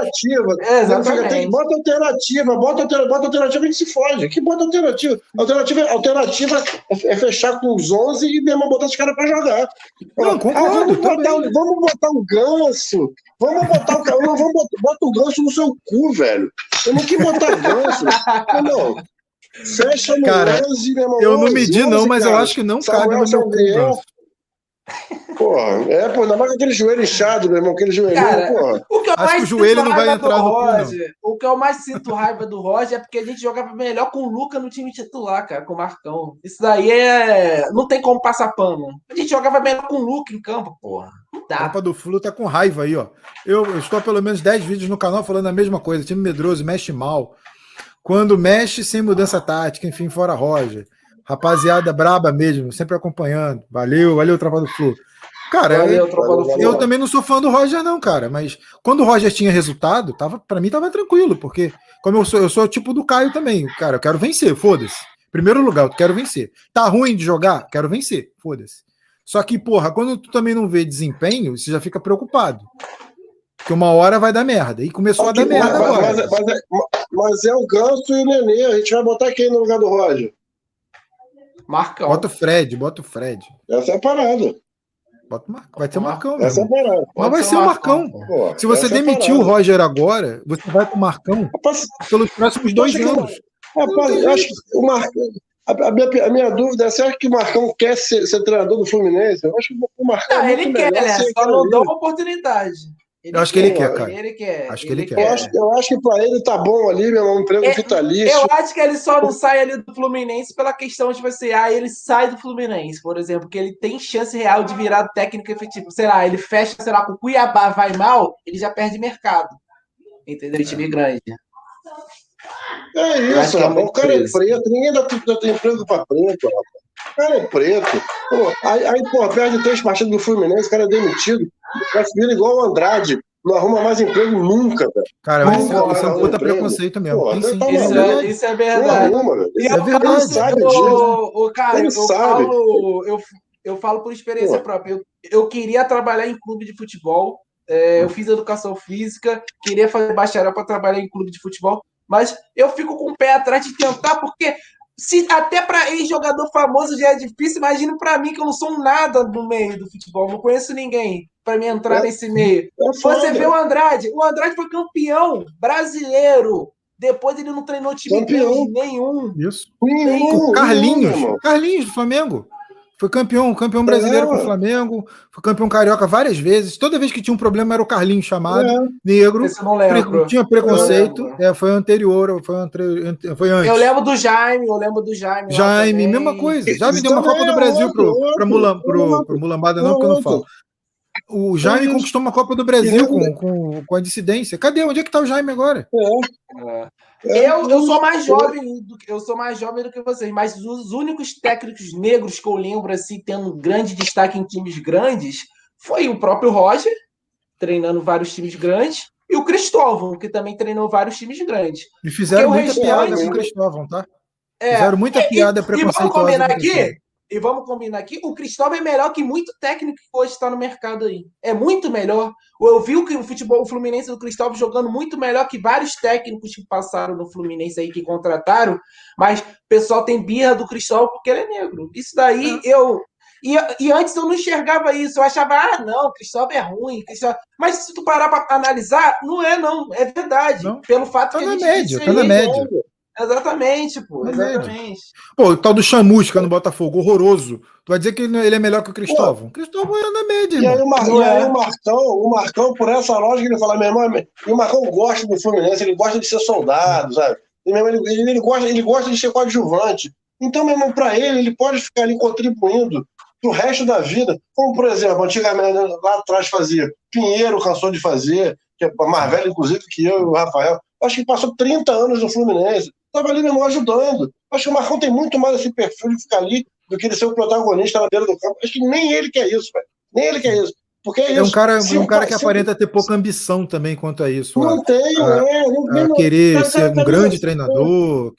É, exatamente. Tem, bota alternativa, bota alternativa, bota alternativa, a gente se foge. Que bota alternativa? Alternativa, alternativa é fechar com os 11 e mesmo botar os caras para jogar. Não, concordo, ah, vamos, botar, vamos botar um ganso. Vamos botar o vamos botar, bota o ganso no seu cu, velho. Eu não quis botar ganso. não. Fecha no cara, 11, meu irmão. Eu não medi, 11, não, mas cara. eu acho que não Samuel cabe no meu cu. Porra, é, pô, ainda mais aquele joelho inchado, meu irmão, aquele joelho. porra. O que eu Acho mais que o joelho não vai entrar no Roger, O que eu mais sinto raiva do Roger é porque a gente jogava melhor com o Luca no time titular, cara, com o Marcão. Isso daí é. Não tem como passar pano. A gente jogava melhor com o Luca em campo, porra. Não dá. A Copa do Flu tá com raiva aí, ó. Eu, eu estou há pelo menos 10 vídeos no canal falando a mesma coisa. time medroso, mexe mal. Quando mexe sem mudança tática, enfim, fora Roger. Rapaziada braba mesmo, sempre acompanhando. Valeu, valeu, Tropa do Flu. Cara, valeu, Tropa do Flu. eu também não sou fã do Roger, não, cara. Mas quando o Roger tinha resultado, tava, pra mim tava tranquilo, porque como eu sou, eu sou o tipo do Caio também. Cara, eu quero vencer, foda-se. Primeiro lugar, eu quero vencer. Tá ruim de jogar? Quero vencer, foda-se. Só que, porra, quando tu também não vê desempenho, você já fica preocupado. Porque uma hora vai dar merda. E começou a dar merda mas, agora. Mas, mas, é, mas, é o Ganso e o Nenê. A gente vai botar quem no lugar do Roger? Marcão. Bota o Fred, bota o Fred. Essa é a parada. Bota o Marcão. Vai ser o Marcão. Essa é a parada. Mas vai ser o Marcão. Pô, Se você é demitir o Roger agora, você vai com o Marcão Rapaz, pelos próximos dois anos. Rapaz, eu acho que o Marcão. A, minha, a minha dúvida é: será que o Marcão quer ser, ser treinador do Fluminense? Eu acho que o Marcão. Não, é ele quer, né? Só não dá uma oportunidade. Ele eu acho que ele quer, cara. Ele quer. Acho que ele, ele quer. quer. Eu acho, eu acho que para ele tá bom ali, meu irmão, um emprego é, vitalício. Eu acho que ele só não sai ali do Fluminense pela questão de você, ah, ele sai do Fluminense, por exemplo, que ele tem chance real de virar técnico efetivo. Sei lá, ele fecha, sei lá, com o Cuiabá vai mal, ele já perde mercado. Entendeu? É. Time grande. É isso, é o cara é preto, ninguém dá, dá emprego para preto, rapaz. O cara é preto. Pô, aí, aí, pô, perde três partidas do Fluminense, o cara é demitido. Vai subir igual o Andrade. Não arruma mais emprego nunca, velho. Cara, mas isso, isso é um puta preconceito mesmo. Pô, isso, é, isso, é, verdade. Arruma, isso é verdade. Sabe o, o, cara, eu sabe. falo, eu, eu falo por experiência pô. própria. Eu, eu queria trabalhar em clube de futebol. É, eu fiz educação física, queria fazer bacharel para trabalhar em clube de futebol, mas eu fico com o pé atrás de tentar, porque se até para ex-jogador famoso já é difícil, imagina para mim que eu não sou nada no meio do futebol, não conheço ninguém para me entrar é, nesse meio. É Você vê o Andrade, o Andrade foi campeão brasileiro. Depois ele não treinou time campeão. nenhum. Isso. Nenhum. Carlinhos, Carlinhos do Flamengo. Foi campeão, campeão brasileiro é. com o Flamengo, foi campeão carioca várias vezes. Toda vez que tinha um problema era o Carlinhos chamado, é. negro. Pre tinha preconceito. É, foi anterior, foi, anterior, foi antes. Eu lembro do Jaime, eu lembro do Jaime. Jaime, mesma coisa. Jaime deu uma Copa do é Brasil pro, pro, Mulam, pro, pro Mulambada, não, porque eu não falo. O Jaime conquistou uma Copa do Brasil com, com, com a dissidência. Cadê? Onde é que tá o Jaime agora? É. Eu, eu sou mais jovem do que eu sou mais jovem do que vocês, mas os únicos técnicos negros que eu lembro assim tendo grande destaque em times grandes foi o próprio Roger treinando vários times grandes e o Cristóvão que também treinou vários times grandes. E fizeram muita restante... piada com o Cristóvão, tá? É, fizeram muita piada e, preconceituosa. E vamos combinar aqui e vamos combinar aqui, o Cristóvão é melhor que muito técnico que hoje está no mercado aí. É muito melhor. Eu vi o, o futebol o Fluminense do Cristóvão jogando muito melhor que vários técnicos que passaram no Fluminense aí, que contrataram, mas o pessoal tem birra do Cristóvão porque ele é negro. Isso daí é. eu. E, e, antes eu não enxergava isso, eu achava, ah, não, Cristóvão é ruim. Cristóvão... Mas se tu parar para analisar, não é, não, é verdade. Não. Pelo fato tá que na média, tá na média. Exatamente, pô. Exatamente. Pô, o tal do Chamusca no Botafogo, horroroso. Tu vai dizer que ele é melhor que o Cristóvão? O Cristóvão era na média, e aí, o, Mar... e aí o Marcão, o Marcão, por essa lógica, ele fala, meu irmão, o Marcão gosta do Fluminense, ele gosta de ser soldado, sabe? Ele, ele, ele, gosta, ele gosta de ser coadjuvante. Então, meu irmão, para ele, ele pode ficar ali contribuindo pro resto da vida. Como, por exemplo, antigamente, lá atrás fazia. Pinheiro cansou de fazer, que é mais velho, inclusive, que eu e o Rafael. Acho que passou 30 anos no Fluminense estava ali mesmo ajudando. Acho que o Marcão tem muito mais esse perfil de ficar ali do que ele ser o protagonista na beira do campo. Acho que nem ele quer isso, velho. Nem ele quer isso. Porque é, um cara, é um cara que aparenta ter pouca ambição também quanto a isso. Não a, tem, a, é, não, a querer ser um grande treinador.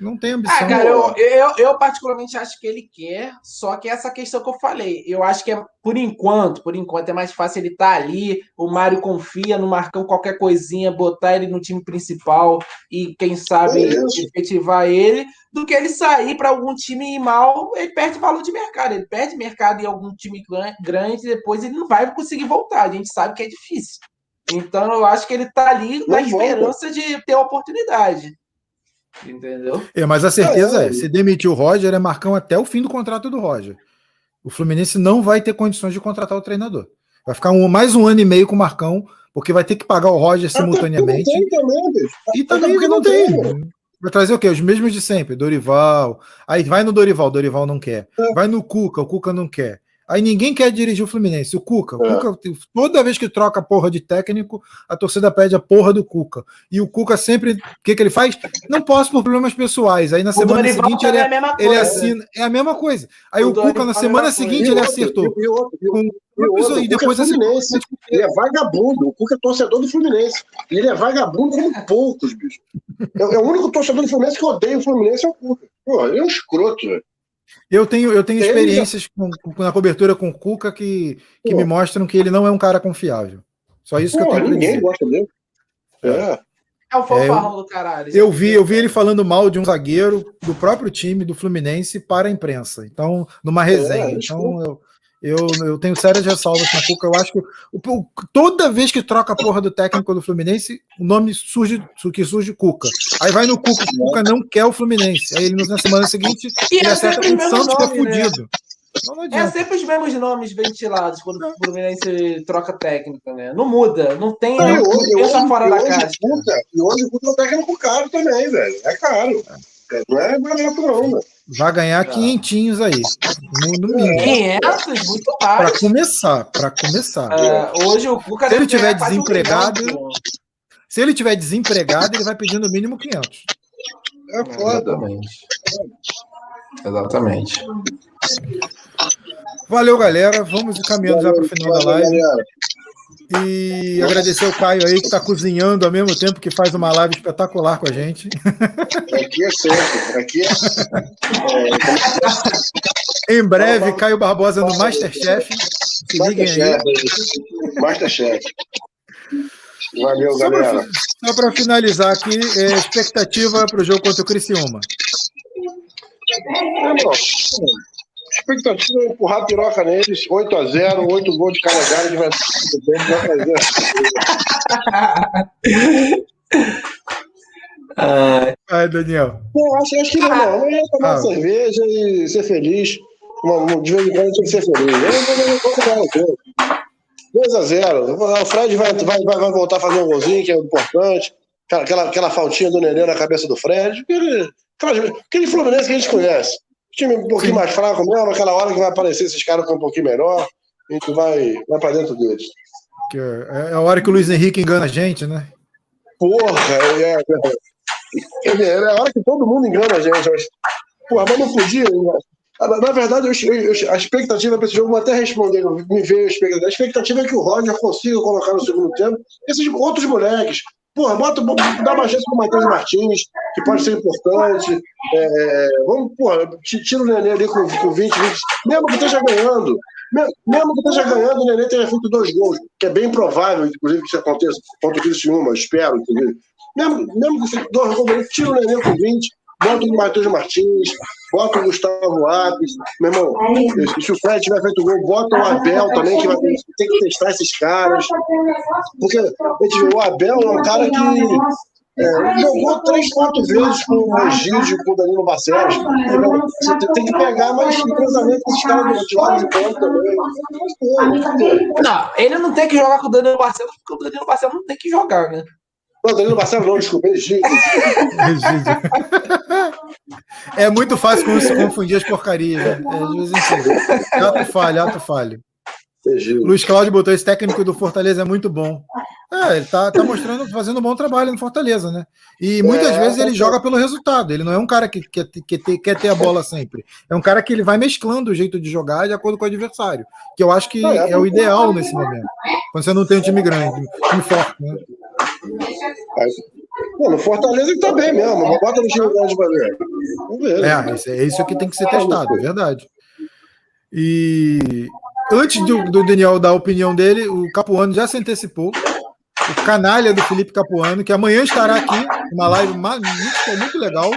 Não tem ambição. Ah, cara, eu, eu, eu, particularmente acho que ele quer, só que essa questão que eu falei, eu acho que é por enquanto, por enquanto é mais fácil ele estar tá ali, o Mário confia no Marcão qualquer coisinha, botar ele no time principal e quem sabe é efetivar ele, do que ele sair para algum time mal, ele perde valor de mercado. Ele perde mercado em algum time grande, depois ele não vai conseguir voltar. A gente sabe que é difícil. Então eu acho que ele está ali na esperança de ter a oportunidade. Entendeu? É, mas a certeza é, é, se demitir o Roger, é Marcão até o fim do contrato do Roger. O Fluminense não vai ter condições de contratar o treinador. Vai ficar um, mais um ano e meio com o Marcão, porque vai ter que pagar o Roger simultaneamente. Não tem também, e também que não tem. Vai trazer o quê? Os mesmos de sempre, Dorival. Aí vai no Dorival, Dorival não quer. É. Vai no Cuca, o Cuca não quer. Aí ninguém quer dirigir o Fluminense. O Cuca, o é. Cuca, toda vez que troca porra de técnico, a torcida pede a porra do Cuca. E o Cuca sempre, o que, que ele faz? Não posso por problemas pessoais. Aí na o semana Dorival seguinte ele, é, é ele assina. É a mesma coisa. Aí o, o Cuca, na semana seguinte, ele acertou. E, outro, e, outro, e, outro, e depois é Fluminense. Ele é vagabundo. O Cuca é torcedor do Fluminense. E ele é vagabundo como poucos, bicho. É, é, o único torcedor do Fluminense que odeia o Fluminense é o Cuca. Pô, ele é um escroto, velho. Eu tenho, eu tenho experiências com, com, na cobertura com o Cuca que, que me mostram que ele não é um cara confiável. Só isso Pô, que eu tenho Ninguém gosta dele. É. é. É o fanfarrão é, do caralho. Eu vi, eu vi ele falando mal de um zagueiro do próprio time do Fluminense para a imprensa. Então, numa resenha. É, então, eu, Eu, eu tenho sérias ressalvas com o Cuca. Eu acho que o, toda vez que troca a porra do técnico do Fluminense, o nome surge que surge Cuca. Aí vai no Cuca, o Cuca não quer o Fluminense. Aí ele na semana seguinte e ele é acerta com o Santos que é né? fudido. Né? É sempre os mesmos nomes ventilados quando o Fluminense troca técnico, né? Não muda, não tem. Não, não hoje, pensa hoje, fora da caixa. e hoje o é um técnico caro também, velho. É caro. Não é barato, não, velho. Vai ganhar tá. quinhentinhos aí. No, no mínimo. 500, muito mais. Para começar, para começar. Uh, hoje o Cuca Se ele tiver desempregado, um se ele tiver desempregado, ele vai pedir no mínimo 500. É foda. Exatamente. Exatamente. Valeu, galera. Vamos caminhando já para o final da live. E agradecer o Caio aí que está cozinhando ao mesmo tempo que faz uma live espetacular com a gente. Aqui é sempre. Aqui é. em breve, Caio Barbosa no Masterchef. Se liguem aí. Masterchef. Valeu, galera. Só para finalizar aqui, é, expectativa para o jogo contra o Criciúma. É, bom expectativa é empurrar a piroca neles, 8x0, 8 gols de carregada, vai fazer. Ai, Daniel. Não, acho, acho que não, não. Eu ia tomar ah. cerveja e ser feliz. De vez em quando tem que ser feliz. Eu não vou 2x0. O Fred vai, vai, vai voltar a fazer um golzinho, que é importante. Aquela, aquela faltinha do Nenê na cabeça do Fred. Aquele, aquele Fluminense que a gente conhece. Time um pouquinho Sim. mais fraco mesmo, aquela hora que vai aparecer esses caras com um pouquinho melhor, a gente vai, vai pra dentro deles. É, é a hora que o Luiz Henrique engana a gente, né? Porra, é, é, é, é a hora que todo mundo engana a gente. Mas, porra, mas não podia. Né? Na verdade, eu, eu, a expectativa para esse jogo, vou até responder, me veio a expectativa. A expectativa é que o Roger consiga colocar no segundo tempo esses outros moleques, Porra, bota, dá uma chance pro Matheus Martins, que pode ser importante. É, é vamos, porra, tira o Nenê ali com, com 20, 20. Mesmo que esteja ganhando, mesmo que esteja ganhando, o Nenê tenha feito dois gols, que é bem provável, inclusive, que isso aconteça contra o Criciúma, espero, inclusive. Mesmo, mesmo que dois gols, tira o Nenê com 20, bota o Matheus Martins, bota o Gustavo Apes. Meu irmão, se o Fred tiver feito gol, bota o Abel também, que vai ter, tem que testar esses caras. Porque a gente vê, o Abel é um cara que é, jogou três, quatro vezes com o Egídio, com o Danilo Barcelos. Você tem que pegar mais cruzamento com esses caras de lado de campo também. Não, ele não tem que jogar com o Danilo Barcelos, porque o Danilo Barcelos não tem que jogar, né? Não, Danilo Barcelos não, desculpa, Egídio. É muito fácil confundir as porcarias. Né? É, às vezes, ato falho, ato falho. Luiz Cláudio botou esse técnico do Fortaleza é muito bom. É, ele tá, tá mostrando, fazendo um bom trabalho no Fortaleza, né? E muitas é, vezes ele joga pelo resultado. Ele não é um cara que quer, que ter, quer ter a bola sempre. É um cara que ele vai mesclando o jeito de jogar de acordo com o adversário. Que eu acho que é, é o ideal nesse momento. Quando você não tem um time grande, um time forte, né? No Fortaleza ele tá bem mesmo. Não bota no time grande pra ver. Vamos ver. É, é isso que tem que ser testado, é verdade. E antes do, do, Daniel dar a opinião dele, o Capuano já se antecipou. O canalha do Felipe Capuano, que amanhã estará aqui, uma live magnífica, muito legal.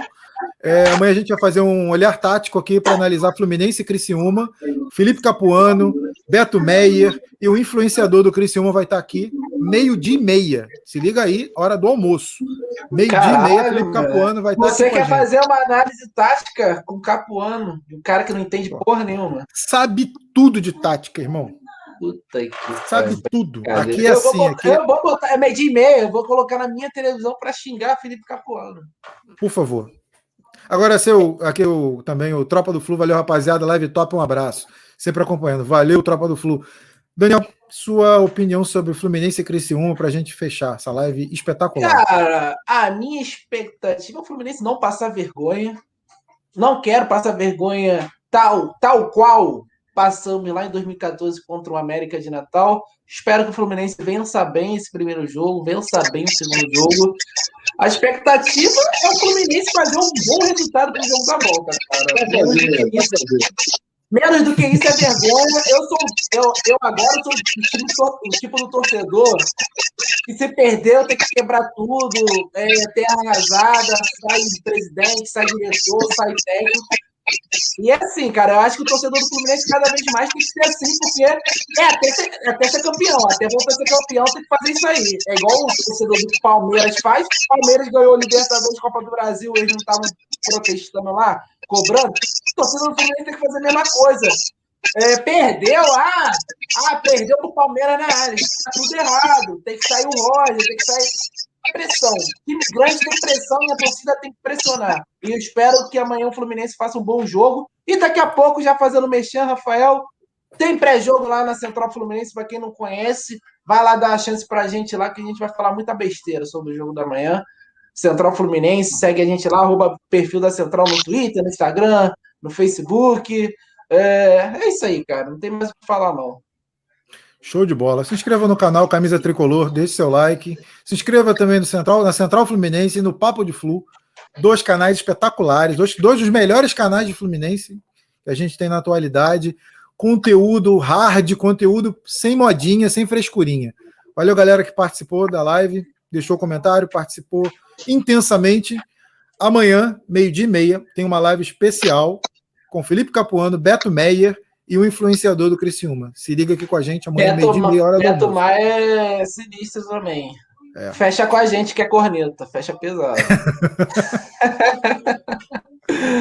É, amanhã a gente vai fazer um olhar tático aqui para analisar Fluminense e Criciúma. Felipe Capuano, Beto Meyer e o influenciador do Criciúma vai estar aqui meio-dia e meia. Se liga aí, hora do almoço. Meio-dia e meia, Felipe Capuano vai estar Você quer fazer uma análise tática com o Capuano, um cara que não entende porra nenhuma. Sabe tudo de tática, irmão. Puta que Sabe cara. tudo. Aqui é eu assim. Vou, aqui... Eu vou botar, é meio-dia e meia, eu vou colocar na minha televisão para xingar Felipe Capuano. Por favor. Agora, seu, aqui o, também o Tropa do Flu, valeu, rapaziada. Live top, um abraço. Sempre acompanhando. Valeu, Tropa do Flu. Daniel, sua opinião sobre o Fluminense e Criciúma para a gente fechar essa live espetacular. Cara, a minha expectativa é o Fluminense não passar vergonha. Não quero passar vergonha tal, tal qual passamos lá em 2014 contra o América de Natal. Espero que o Fluminense vença bem esse primeiro jogo, vença bem o segundo jogo. A expectativa é o Fluminense fazer um bom resultado para o jogo da volta, cara. Menos do que isso, menos do que isso é vergonha. Eu sou, eu, eu agora sou o tipo, tipo do torcedor que se perdeu tem que quebrar tudo, é, terra arrasada, sai presidente, sai diretor, sai técnico. E é assim, cara, eu acho que o torcedor do Fluminense cada vez mais tem que ser assim, porque é até ser, até ser campeão, até voltar a ser campeão tem que fazer isso aí. É igual o torcedor do Palmeiras faz, o Palmeiras ganhou o Libertadores Copa do Brasil, eles não estavam protestando lá, cobrando. O torcedor do Fluminense tem que fazer a mesma coisa. É, perdeu, ah, ah, perdeu pro Palmeiras na área. Tá tudo errado. Tem que sair o Roger, tem que sair pressão. Time grande tem pressão e a torcida tem que pressionar. E espero que amanhã o Fluminense faça um bom jogo. E daqui a pouco, já fazendo mexer, Rafael, tem pré-jogo lá na Central Fluminense, para quem não conhece, vai lá dar a chance pra gente lá, que a gente vai falar muita besteira sobre o jogo da manhã. Central Fluminense, segue a gente lá, arroba perfil da Central no Twitter, no Instagram, no Facebook. É, é isso aí, cara. Não tem mais o que falar, não. Show de bola. Se inscreva no canal Camisa Tricolor, deixe seu like. Se inscreva também no Central, na Central Fluminense e no Papo de Flu. Dois canais espetaculares, dois, dois dos melhores canais de Fluminense que a gente tem na atualidade. Conteúdo hard, conteúdo sem modinha, sem frescurinha. Valeu, galera que participou da live, deixou comentário, participou intensamente. Amanhã, meio-dia e meia, tem uma live especial com Felipe Capuano, Beto Meyer e o influenciador do Criciúma. Se liga aqui com a gente amanhã, meio dia meia hora Beto do Beto é sinistro também. É. Fecha com a gente que é corneta, fecha pesado.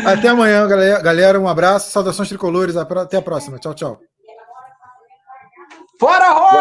Até amanhã, galera. Um abraço, saudações tricolores. Até a próxima. Tchau, tchau. Fora,